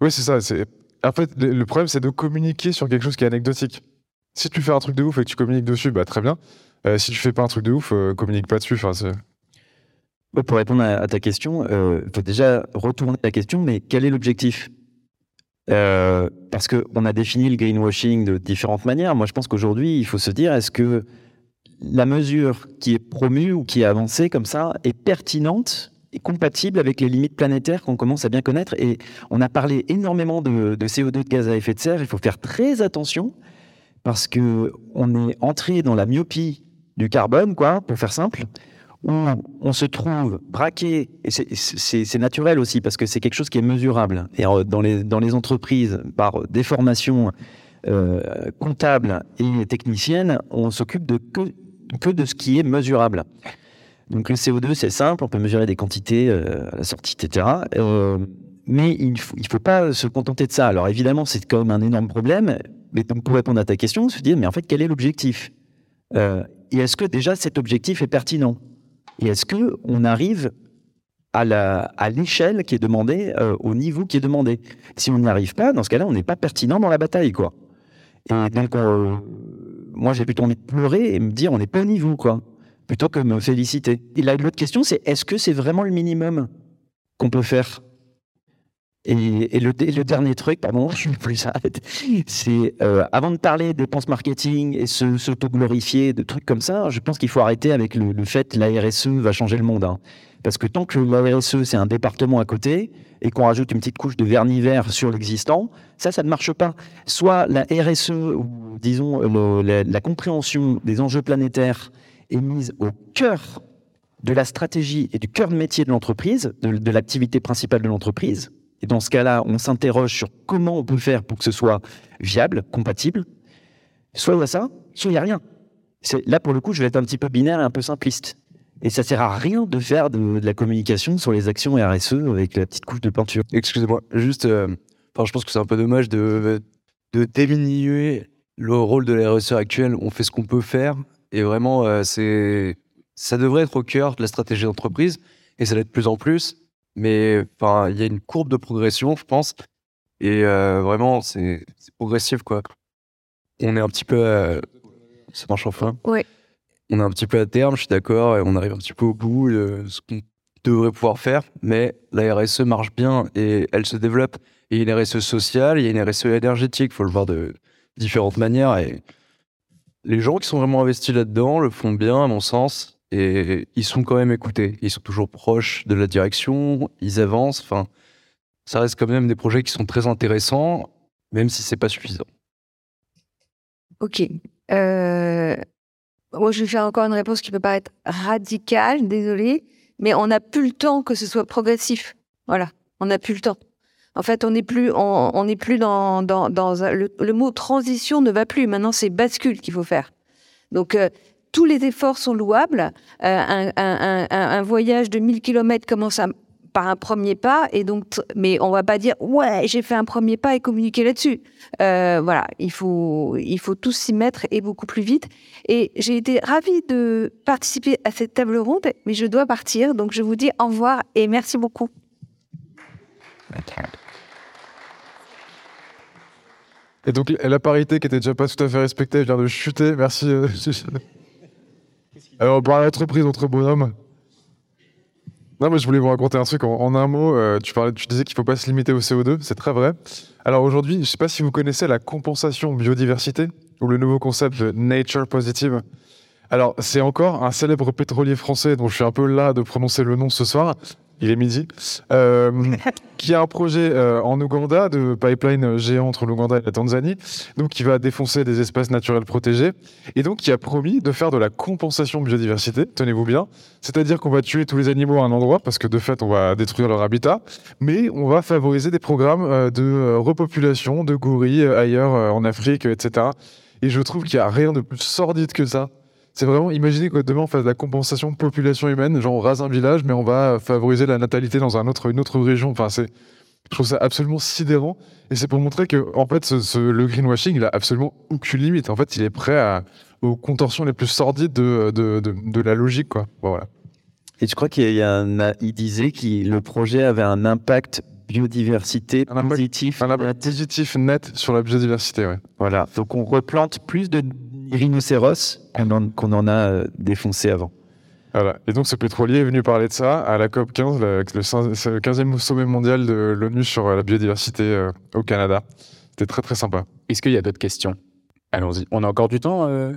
Oui, c'est ça. En fait, le problème, c'est de communiquer sur quelque chose qui est anecdotique. Si tu fais un truc de ouf et que tu communiques dessus, bah très bien. Euh, si tu fais pas un truc de ouf, euh, communique pas dessus. Ouais, Pour répondre à, ta question, il faut déjà retourner la question, mais quel est l'objectif? Euh, Parce qu'on a défini le greenwashing de différentes manières. Moi, je pense qu'aujourd'hui, il faut se dire, est-ce que la mesure qui est promue ou qui est avancée comme ça est pertinente et compatible avec les limites planétaires qu'on commence à bien connaître? Et on a parlé énormément de, de CO2, de gaz à effet de serre. Il faut faire très attention parce que on est entré dans la myopie du carbone, quoi, pour faire simple où on se trouve braqué, et c'est- naturel aussi parce que c'est quelque chose qui est mesurable. Et euh, dans les, dans les entreprises, par des formations euh, comptables et techniciennes, on s'occupe de que, que de ce qui est mesurable. Donc le CO2, c'est simple, on peut mesurer des quantités euh, à la sortie, etc. Mais il ne faut, faut pas se contenter de ça. Alors évidemment, c'est même un énorme problème. Mais pour répondre à ta question, se dire, mais en fait, quel est l'objectif? Et est-ce que déjà cet objectif est pertinent? Et est-ce que on arrive à l'échelle qui est demandée, euh, au niveau qui est demandé? Si on n'y arrive pas, dans ce cas-là, on n'est pas pertinent dans la bataille, quoi. Et donc, euh, moi, j'ai plutôt envie de pleurer et me dire, on n'est pas au niveau, quoi, plutôt que me féliciter. Et l'autre question, c'est est-ce que c'est vraiment le minimum qu'on peut faire? Et, le, dernier truc, pardon, <laughs> je plus s'arrête, c'est euh, avant de parler dépenses marketing et se- s'auto-glorifier, de trucs comme ça, je pense qu'il faut arrêter avec le, le fait que la RSE va changer le monde. hein. Parce que tant que la RSE, c'est un département à côté et qu'on rajoute une petite couche de vernis vert sur l'existant, ça, ça ne marche pas. Soit la RSE, ou disons la, la compréhension des enjeux planétaires est mise au cœur de la stratégie et du cœur de métier de l'entreprise, de l'activité principale de l'entreprise. Et dans ce cas-là, on s'interroge sur comment on peut faire pour que ce soit viable, compatible. Soit y a ça, soit il n'y a rien. Là, pour le coup, je vais être un petit peu binaire et un peu simpliste. Et ça sert à rien de faire de, la communication sur les actions RSE avec la petite couche de peinture. Excusez-moi, juste, euh, je pense que c'est un peu dommage de, de diminuer le rôle de la RSE actuelle. On fait ce qu'on peut faire et vraiment, euh, ça devrait être au cœur de la stratégie d'entreprise et ça l'est de plus en plus. Mais enfin, il y a une courbe de progression, je pense, et euh, vraiment, c'est, progressif quoi. On est un petit peu, euh, ça marche enfin. Ouais. On est un petit peu à terme, je suis d'accord, et on arrive un petit peu au bout de ce qu'on devrait pouvoir faire, mais la RSE marche bien et elle se développe. Et il y a une RSE sociale, il y a une RSE énergétique, il faut le voir de différentes manières. Et les gens qui sont vraiment investis là-dedans le font bien, à mon sens, et ils sont quand même écoutés. Ils sont toujours proches de la direction, ils avancent. Enfin, ça reste quand même des projets qui sont très intéressants, même si c'est pas suffisant. Ok. Euh, Moi, je vais faire encore une réponse qui peut paraître radicale, désolé, mais on n'a plus le temps que ce soit progressif. Voilà, on n'a plus le temps. En fait, on n'est plus, on, on plus dans, le mot transition ne va plus. Maintenant, c'est bascule qu'il faut faire. Donc, euh, tous les efforts sont louables. Euh, un, voyage de 1000 km commence par un premier pas, et donc, mais on va pas dire ouais, j'ai fait un premier pas et communiquer là-dessus. Euh, voilà, il faut, il faut tous s'y mettre et beaucoup plus vite. Et j'ai été ravie de participer à cette table ronde, mais je dois partir, donc je vous dis au revoir et merci beaucoup. Et donc la parité qui était déjà pas tout à fait respectée vient de chuter. Merci. <laughs> euh, Alors, pour l'entreprise entre bonhommes. Non, mais je voulais vous raconter un truc en, un mot. euh, tu, parlais, tu disais qu'il faut pas se limiter au CO2, c'est très vrai. Alors aujourd'hui, je sais pas si vous connaissez la compensation biodiversité ou le nouveau concept de nature positive. Alors, c'est encore un célèbre pétrolier français dont je suis un peu là de prononcer le nom ce soir. Il est midi. Euh, <laughs> qui a un projet euh, en Ouganda de pipeline géant entre l'Ouganda et la Tanzanie, donc qui va défoncer des espaces naturels protégés, et donc qui a promis de faire de la compensation biodiversité, tenez-vous bien, c'est-à-dire qu'on va tuer tous les animaux à un endroit, parce que de fait on va détruire leur habitat, mais on va favoriser des programmes euh, de euh, repopulation de gorilles euh, ailleurs euh, en Afrique, euh, etc. Et je trouve qu'il n'y a rien de plus sordide que ça. C'est vraiment, imaginez que demain on fasse de la compensation population humaine, genre on rase un village, mais on va favoriser la natalité dans un autre, une autre région. Enfin, c'est, je trouve ça absolument sidérant. Et c'est pour montrer que, en fait, ce, ce- le greenwashing, il a absolument aucune limite. En fait, il est prêt à, aux contorsions les plus sordides de, de, de, de la logique, quoi. Bon, voilà. Et je crois qu'il y a un, il disait que le projet avait un impact biodiversité Un impact- positif. Un impact positif net sur la biodiversité, ouais. Voilà. Donc on replante plus de rhinocéros qu'on en, qu'on en a euh, défoncé avant. Voilà. Et donc, ce pétrolier est venu parler de ça à la COP 15, le, le cin- c'est le 15e sommet mondial de l'ONU sur euh, la biodiversité euh, au Canada. C'était très, très sympa. Est-ce qu'il y a d'autres questions? Allons-y. On a encore du temps, euh,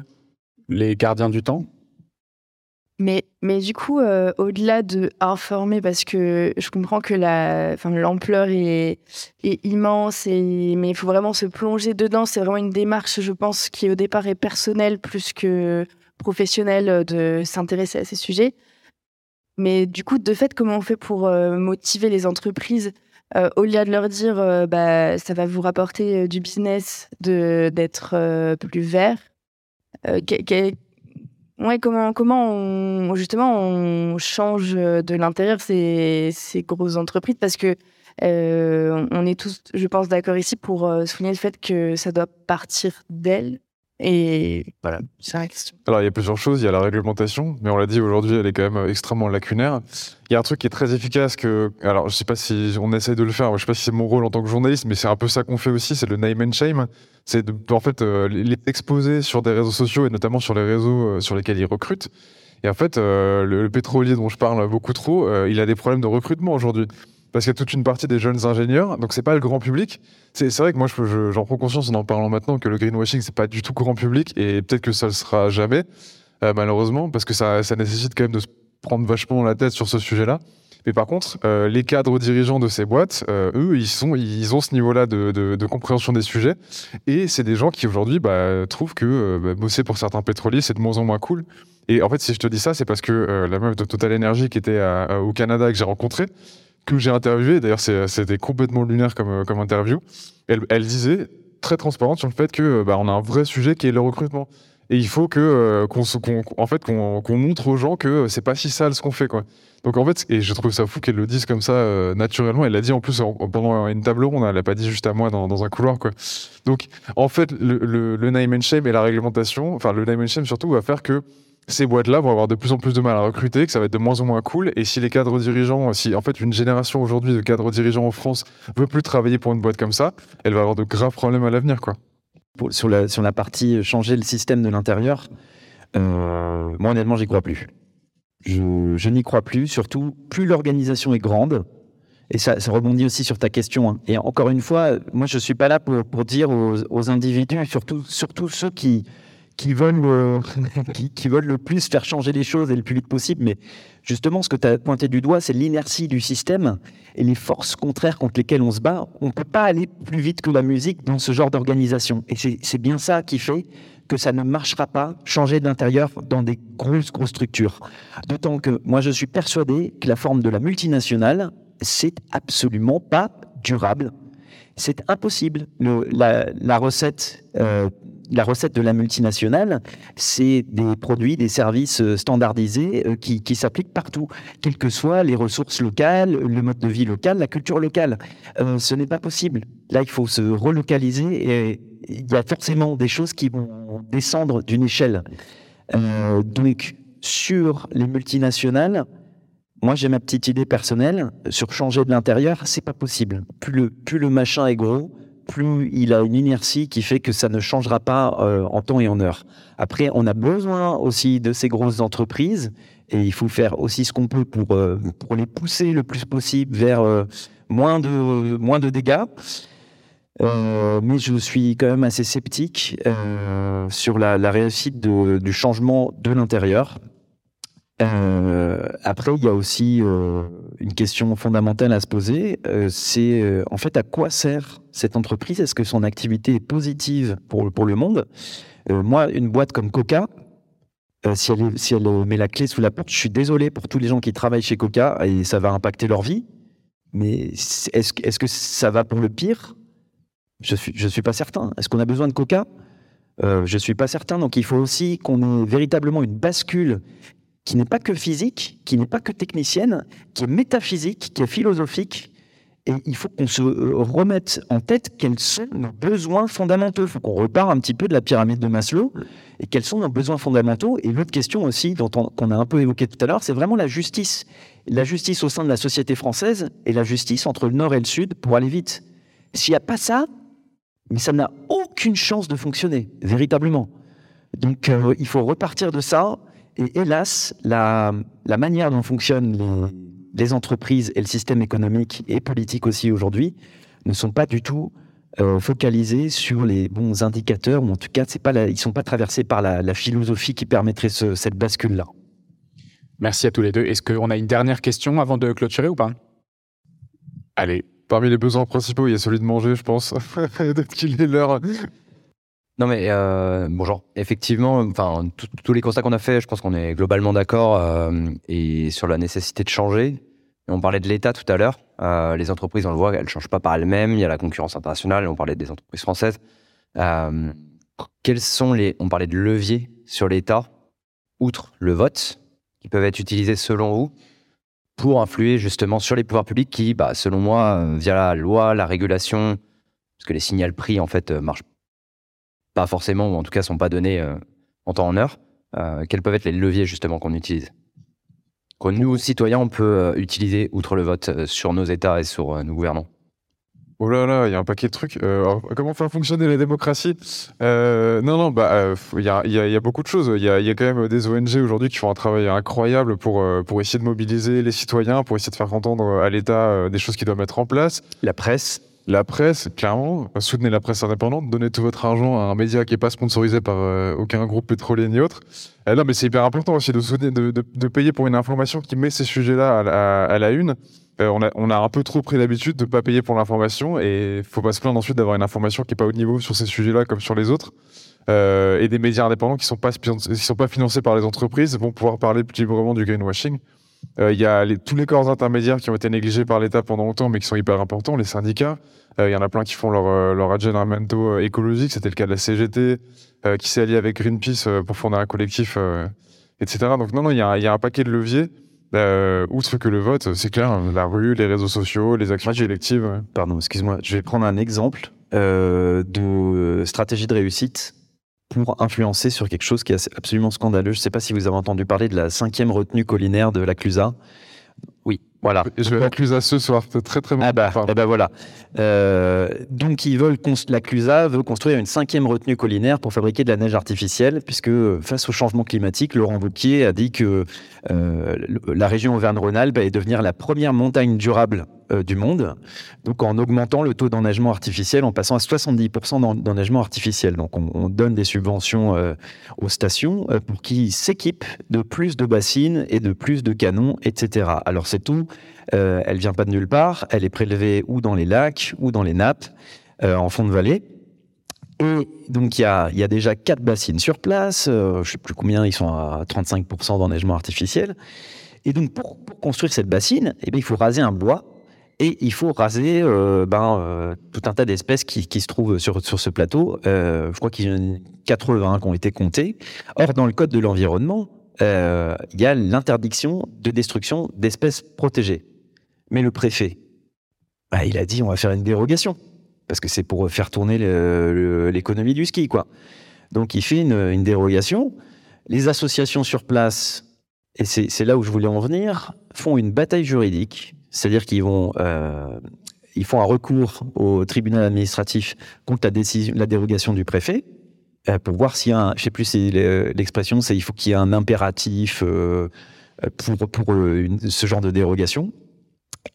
les gardiens du temps? Mais, mais du coup, euh, au-delà de informer, parce que je comprends que la, l'ampleur est, est immense, mais il faut vraiment se plonger dedans. C'est vraiment une démarche, je pense, qui au départ est personnelle plus que professionnelle euh, de s'intéresser à ces sujets. Mais du coup, de fait, comment on fait pour euh, motiver les entreprises euh, au-delà de leur dire bah, ça va vous rapporter du business d'être plus vert Ouais, comment, comment on, justement on change de l'intérieur ces, ces grosses entreprises? Parce que euh, on est tous, je pense, d'accord ici pour euh, souligner le fait que ça doit partir d'elles. Et voilà, c'est la question. Alors, il y a plusieurs choses. Il y a la réglementation, mais on l'a dit aujourd'hui, elle est quand même euh, extrêmement lacunaire. Il y a un truc qui est très efficace que, alors, je sais pas si on essaie de le faire, je sais pas si c'est mon rôle en tant que journaliste, mais c'est un peu ça qu'on fait aussi, c'est le name and shame. C'est de, en fait, euh, les exposer sur des réseaux sociaux et notamment sur les réseaux euh, sur lesquels ils recrutent. Et en fait, euh, le, le pétrolier dont je parle beaucoup trop, euh, il a des problèmes de recrutement aujourd'hui. Parce qu'il y a toute une partie des jeunes ingénieurs, donc c'est pas le grand public. C'est vrai que moi, je- je- j'en prends conscience en en parlant maintenant que le greenwashing, c'est pas du tout grand public et peut-être que ça le sera jamais, euh, malheureusement, parce que ça, nécessite quand même de se prendre vachement la tête sur ce sujet-là. Mais par contre, euh, les cadres dirigeants de ces boîtes, euh, eux, ils, ont ce niveau-là de, compréhension des sujets. Et c'est des gens qui aujourd'hui bah, trouvent que bah, bosser pour certains pétroliers, c'est de moins en moins cool. Et en fait, si je te dis ça, c'est parce que la meuf de Total Energy qui était au Canada et que j'ai rencontrée, que j'ai interviewée, d'ailleurs c'était complètement lunaire comme, euh, interview, elle, disait très transparente sur le fait que bah, on a un vrai sujet qui est le recrutement. Et il faut euh, qu'on montre aux gens que c'est pas si sale ce qu'on fait quoi. Donc en fait et je trouve ça fou qu'elle le dise comme ça euh, naturellement. Elle l'a dit en plus en- pendant une table ronde. Elle l'a pas dit juste à moi dans, dans un couloir quoi. Donc en fait le, le, le name and shame et la réglementation, enfin le name and shame surtout va faire que ces boîtes-là vont avoir de plus en plus de mal à recruter, que ça va être de moins en moins cool. Et si les cadres dirigeants, si en fait une génération aujourd'hui de cadres dirigeants en France veut plus travailler pour une boîte comme ça, elle va avoir de graves problèmes à l'avenir quoi. Sur, la, sur la partie changer le système de l'intérieur, euh, moi honnêtement, j'y crois plus. Je, n'y crois plus, surtout plus l'organisation est grande. Et ça, rebondit aussi sur ta question. hein. Et encore une fois, moi, je suis pas là pour, pour dire aux, aux individus, surtout, surtout ceux qui, qui, veulent, euh, <laughs> qui, qui veulent le plus faire changer les choses et le plus vite possible. Mais justement, ce que tu as pointé du doigt, c'est l'inertie du système et les forces contraires contre lesquelles on se bat. On ne peut pas aller plus vite que la musique dans ce genre d'organisation. Et c'est bien ça qui fait que ça ne marchera pas, changer de l'intérieur dans des grosses, grosses structures. D'autant que moi, je suis persuadé que la forme de la multinationale, c'est absolument pas durable. C'est impossible. Le- la, la recette, euh, la recette de la multinationale, c'est des produits, des services euh, standardisés euh, qui, s'appliquent partout, quelles que soient les ressources locales, le mode de vie local, la culture locale. Euh, ce n'est pas possible. Là, il faut se relocaliser et il y a forcément des choses qui vont descendre d'une échelle. Donc, sur les multinationales, moi, j'ai ma petite idée personnelle sur changer de l'intérieur, c'est pas possible. Plus le, plus le machin est gros, plus il a une inertie qui fait que ça ne changera pas euh, en temps et en heure. Après, on a besoin aussi de ces grosses entreprises et il faut faire aussi ce qu'on peut pour, euh, les pousser le plus possible vers euh, moins, de, dégâts. Mais je suis quand même assez sceptique sur la, réussite du changement de l'intérieur. Euh, après, il y a aussi euh, une question fondamentale à se poser. euh, c'est en fait à quoi sert cette entreprise? Est-ce que son activité est positive pour, pour le monde? Moi, une boîte comme Coca, si, elle, est- si elle met la clé sous la porte, je suis désolé pour tous les gens qui travaillent chez Coca et ça va impacter leur vie. Mais est-ce est-ce que ça va pour le pire? Je suis, je suis pas certain. Est-ce qu'on a besoin de Coca? Je suis pas certain. Donc il faut aussi qu'on ait véritablement une bascule qui n'est pas que physique, qui n'est pas que technicienne, qui est métaphysique, qui est philosophique. Et il faut qu'on se remette en tête quels sont nos besoins fondamentaux. Il faut qu'on repart un petit peu de la pyramide de Maslow et quels sont nos besoins fondamentaux. Et l'autre question aussi, dont on, qu'on a un peu évoqué tout à l'heure, c'est vraiment la justice. La justice au sein de la société française et la justice entre le nord et le sud pour aller vite. S'il n'y a pas ça, mais ça n'a aucune chance de fonctionner, véritablement. Donc euh, il faut repartir de ça. Et hélas, la, la manière dont fonctionnent les, les entreprises et le système économique et politique aussi aujourd'hui ne sont pas du tout euh, focalisés sur les bons indicateurs, ou en tout cas, c'est pas la- ils ne sont pas traversés par la, la philosophie qui permettrait ce- cette bascule-là. Merci à tous les deux. Est-ce qu'on a une dernière question avant de clôturer ou pas? Allez, Parmi les besoins principaux, il y a celui de manger, je pense. <laughs> Peut-être qu'il est l'heure. Non mais euh, bonjour. Effectivement, enfin tous les constats qu'on a fait, je pense qu'on est globalement d'accord euh, et sur la nécessité de changer. On parlait de l'État tout à l'heure. Euh, les entreprises, on le voit, elles changent pas par elles-mêmes. Il y a la concurrence internationale. On parlait des entreprises françaises. Quels sont les On parlait de leviers sur l'État, outre le vote, qui peuvent être utilisés selon vous pour influer justement sur les pouvoirs publics qui, bah, selon moi, via la loi, la régulation, parce que les signaux prix en fait marchent pas forcément, ou en tout cas sont pas donnés euh, en temps en heure, euh, quels peuvent être les leviers justement qu'on utilise? Que nous, citoyens, on peut euh, utiliser, outre le vote, euh, sur nos États et sur nos gouvernants? Oh là là, il y a un paquet de trucs. Euh, alors, comment faire fonctionner la démocratie Euh, Non, non, bah, euh, il y, a, il y a- il y a beaucoup de choses. Il y a, il y a quand même des ONG aujourd'hui qui font un travail incroyable pour, pour essayer de mobiliser les citoyens, pour essayer de faire entendre à l'État des choses qu'il doit mettre en place. La presse, La presse, clairement, soutenez la presse indépendante, donnez tout votre argent à un média qui n'est pas sponsorisé par euh, aucun groupe pétrolier ni autre. Euh, non, mais c'est hyper important aussi de, payer pour une information qui met ces sujets-là à, la- une. Euh, on, a, un peu trop pris l'habitude de ne pas payer pour l'information et faut pas se plaindre ensuite d'avoir une information qui n'est pas au niveau sur ces sujets-là comme sur les autres. Euh, et des médias indépendants qui ne sont, pas sont pas financés par les entreprises vont pouvoir parler plus librement du greenwashing. Euh, Il y a les- tous les corps intermédiaires qui ont été négligés par l'État pendant longtemps, mais qui sont hyper importants, les syndicats. Euh, Il y en a plein qui font leur, euh, leur euh, écologique. C'était le cas de la CGT, euh, qui s'est alliée avec Greenpeace pour fonder un collectif, etc. Donc non, non, il y, a un- il y a un paquet de leviers. Outre que le vote, c'est clair, hein, la rue, les réseaux sociaux, les actions Moi, collectives. ouais. Pardon, excuse-moi. Je vais prendre un exemple de stratégie de réussite pour influencer sur quelque chose qui est absolument scandaleux. Je ne sais pas si vous avez entendu parler de la cinquième retenue collinaire de la Clusa. Oui, voilà. Je vais l'incluse à ce soir, c'est très très bon. Ah bah, eh ben voilà. Euh, donc ils veulent la Clusa veut construire une cinquième retenue collinaire pour fabriquer de la neige artificielle, puisque euh, face au changement climatique, Laurent Wauquiez a dit que euh, la région Auvergne-Rhône-Alpes allait devenir la première montagne durable euh, du monde, donc en augmentant le taux d'enneigement artificiel, en passant à 70% d'en- d'enneigement artificiel. Donc on, on donne des subventions aux stations pour qu'ils s'équipent de plus de bassines et de plus de canons, etc. Alors c'est tout. Euh, elle vient pas de nulle part. Elle est prélevée ou dans les lacs ou dans les nappes euh, en fond de vallée. Et donc il y a, déjà quatre bassines sur place. euh, je sais plus combien ils sont à 35% d'enneigement artificiel. Et donc pour, construire cette bassine, eh bien, il faut raser un bois et il faut raser euh, ben, euh, tout un tas d'espèces qui, se trouvent sur, ce plateau. Je crois qu'il y en a 80 qui ont été comptés. Or, dans le Code de l'environnement, euh, il y a l'interdiction de destruction d'espèces protégées. Mais le préfet, bah, il a dit on va faire une dérogation. Parce que c'est pour faire tourner l'économie du ski, quoi. Donc il fait une, dérogation. Les associations sur place, et c'est là où je voulais en venir, font une bataille juridique. C'est-à-dire qu'ils vont, euh, ils font un recours au tribunal administratif contre la décision, la dérogation du préfet, pour voir s'il y a, un, je sais plus si le- l'expression, c'est il faut qu'il y ait un impératif euh, pour euh, ce genre de dérogation.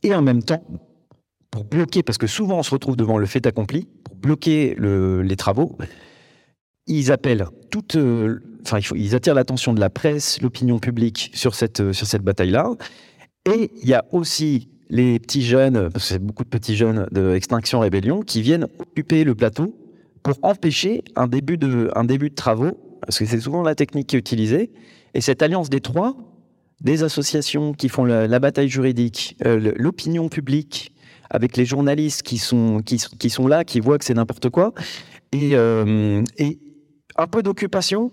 Et en même temps, pour bloquer, parce que souvent on se retrouve devant le fait accompli, pour bloquer le- les travaux, ils appellent toute, euh, enfin ils attirent l'attention de la presse, l'opinion publique sur cette euh, sur cette bataille-là. Et il y a aussi les petits jeunes, parce que c'est beaucoup de petits jeunes de Extinction Rébellion, qui viennent occuper le plateau pour empêcher un début de, un début de travaux, parce que c'est souvent la technique qui est utilisée. Et cette alliance des trois, des associations qui font la, bataille juridique, euh, l'opinion publique, avec les journalistes qui sont, qui, sont- là, qui voient que c'est n'importe quoi, et, euh, et un peu d'occupation,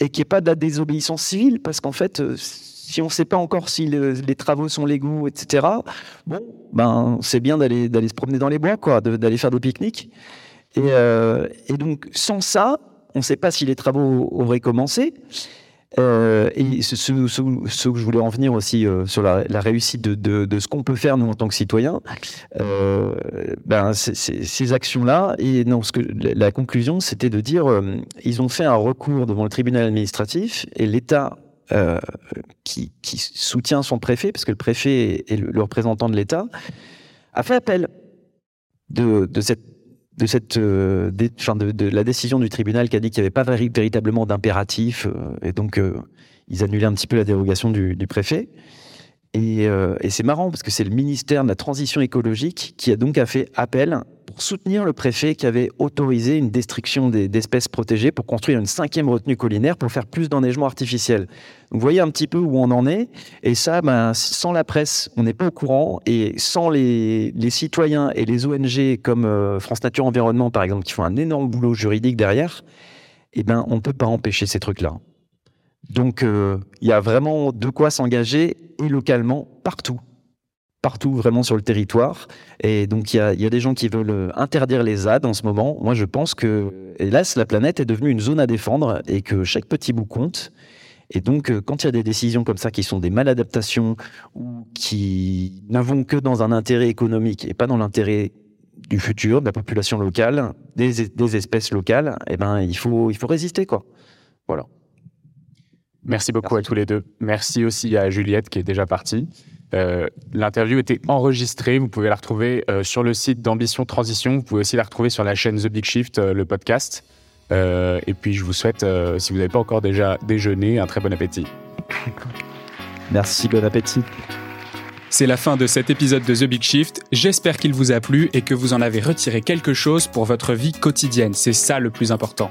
et qu'il n'y ait pas de la désobéissance civile, parce qu'en fait, euh, si on ne sait pas encore si le- les travaux sont légaux, etc., bon, ben, c'est bien d'aller se promener dans les bois, quoi, d'aller faire des pique-niques. Et, euh, et donc, sans ça, on ne sait pas si les travaux auraient commencé. Euh, et ce, ce- ce- ce que je voulais en venir aussi euh, sur la, la réussite de, de- de ce qu'on peut faire nous en tant que citoyens, euh, ben, ces actions-là, et non, ce que, la, conclusion, c'était de dire, ils ont fait un recours devant le tribunal administratif et l'État qui, qui soutient son préfet, parce que le préfet est le, le représentant de l'État, a fait appel de, de cette de cette euh, de, la décision du tribunal qui a dit qu'il n'y avait pas véri- véritablement d'impératif euh, et donc euh, ils annulaient un petit peu la dérogation du, préfet. Et, et c'est marrant parce que c'est le ministère de la transition écologique qui a donc a fait appel pour soutenir le préfet qui avait autorisé une destruction des- d'espèces protégées pour construire une cinquième retenue collinaire pour faire plus d'enneigement artificiel. Vous voyez un petit peu où on en est et ça, ben, sans la presse, on n'est pas au courant. Et sans les, les citoyens et les ONG comme euh, France Nature Environnement, par exemple, qui font un énorme boulot juridique derrière, eh ben, on ne peut pas empêcher ces trucs-là. Donc, euh, il y a vraiment de quoi s'engager, et localement, partout. Partout, vraiment sur le territoire. Et donc, il y a, il y a des gens qui veulent euh, interdire les ZAD en ce moment. Moi, je pense que, hélas, la planète est devenue une zone à défendre et que chaque petit bout compte. Et donc, euh, quand il y a des décisions comme ça qui sont des maladaptations ou qui n'avont que dans un intérêt économique et pas dans l'intérêt du futur, de la population locale, des, des espèces locales, eh ben, il faut, il faut résister, quoi. Voilà. Merci beaucoup à tous les deux. Merci aussi à Juliette qui est déjà partie. Euh, L'interview était enregistrée. Vous pouvez la retrouver euh, sur le site d'Ambition Transition. Vous pouvez aussi la retrouver sur la chaîne The Big Shift, euh, le podcast. Euh, et puis, je vous souhaite, euh, si vous n'avez pas encore déjà déjeuné, un très bon appétit. Merci, bon appétit. C'est la fin de cet épisode de The Big Shift. J'espère qu'il vous a plu et que vous en avez retiré quelque chose pour votre vie quotidienne. C'est ça le plus important.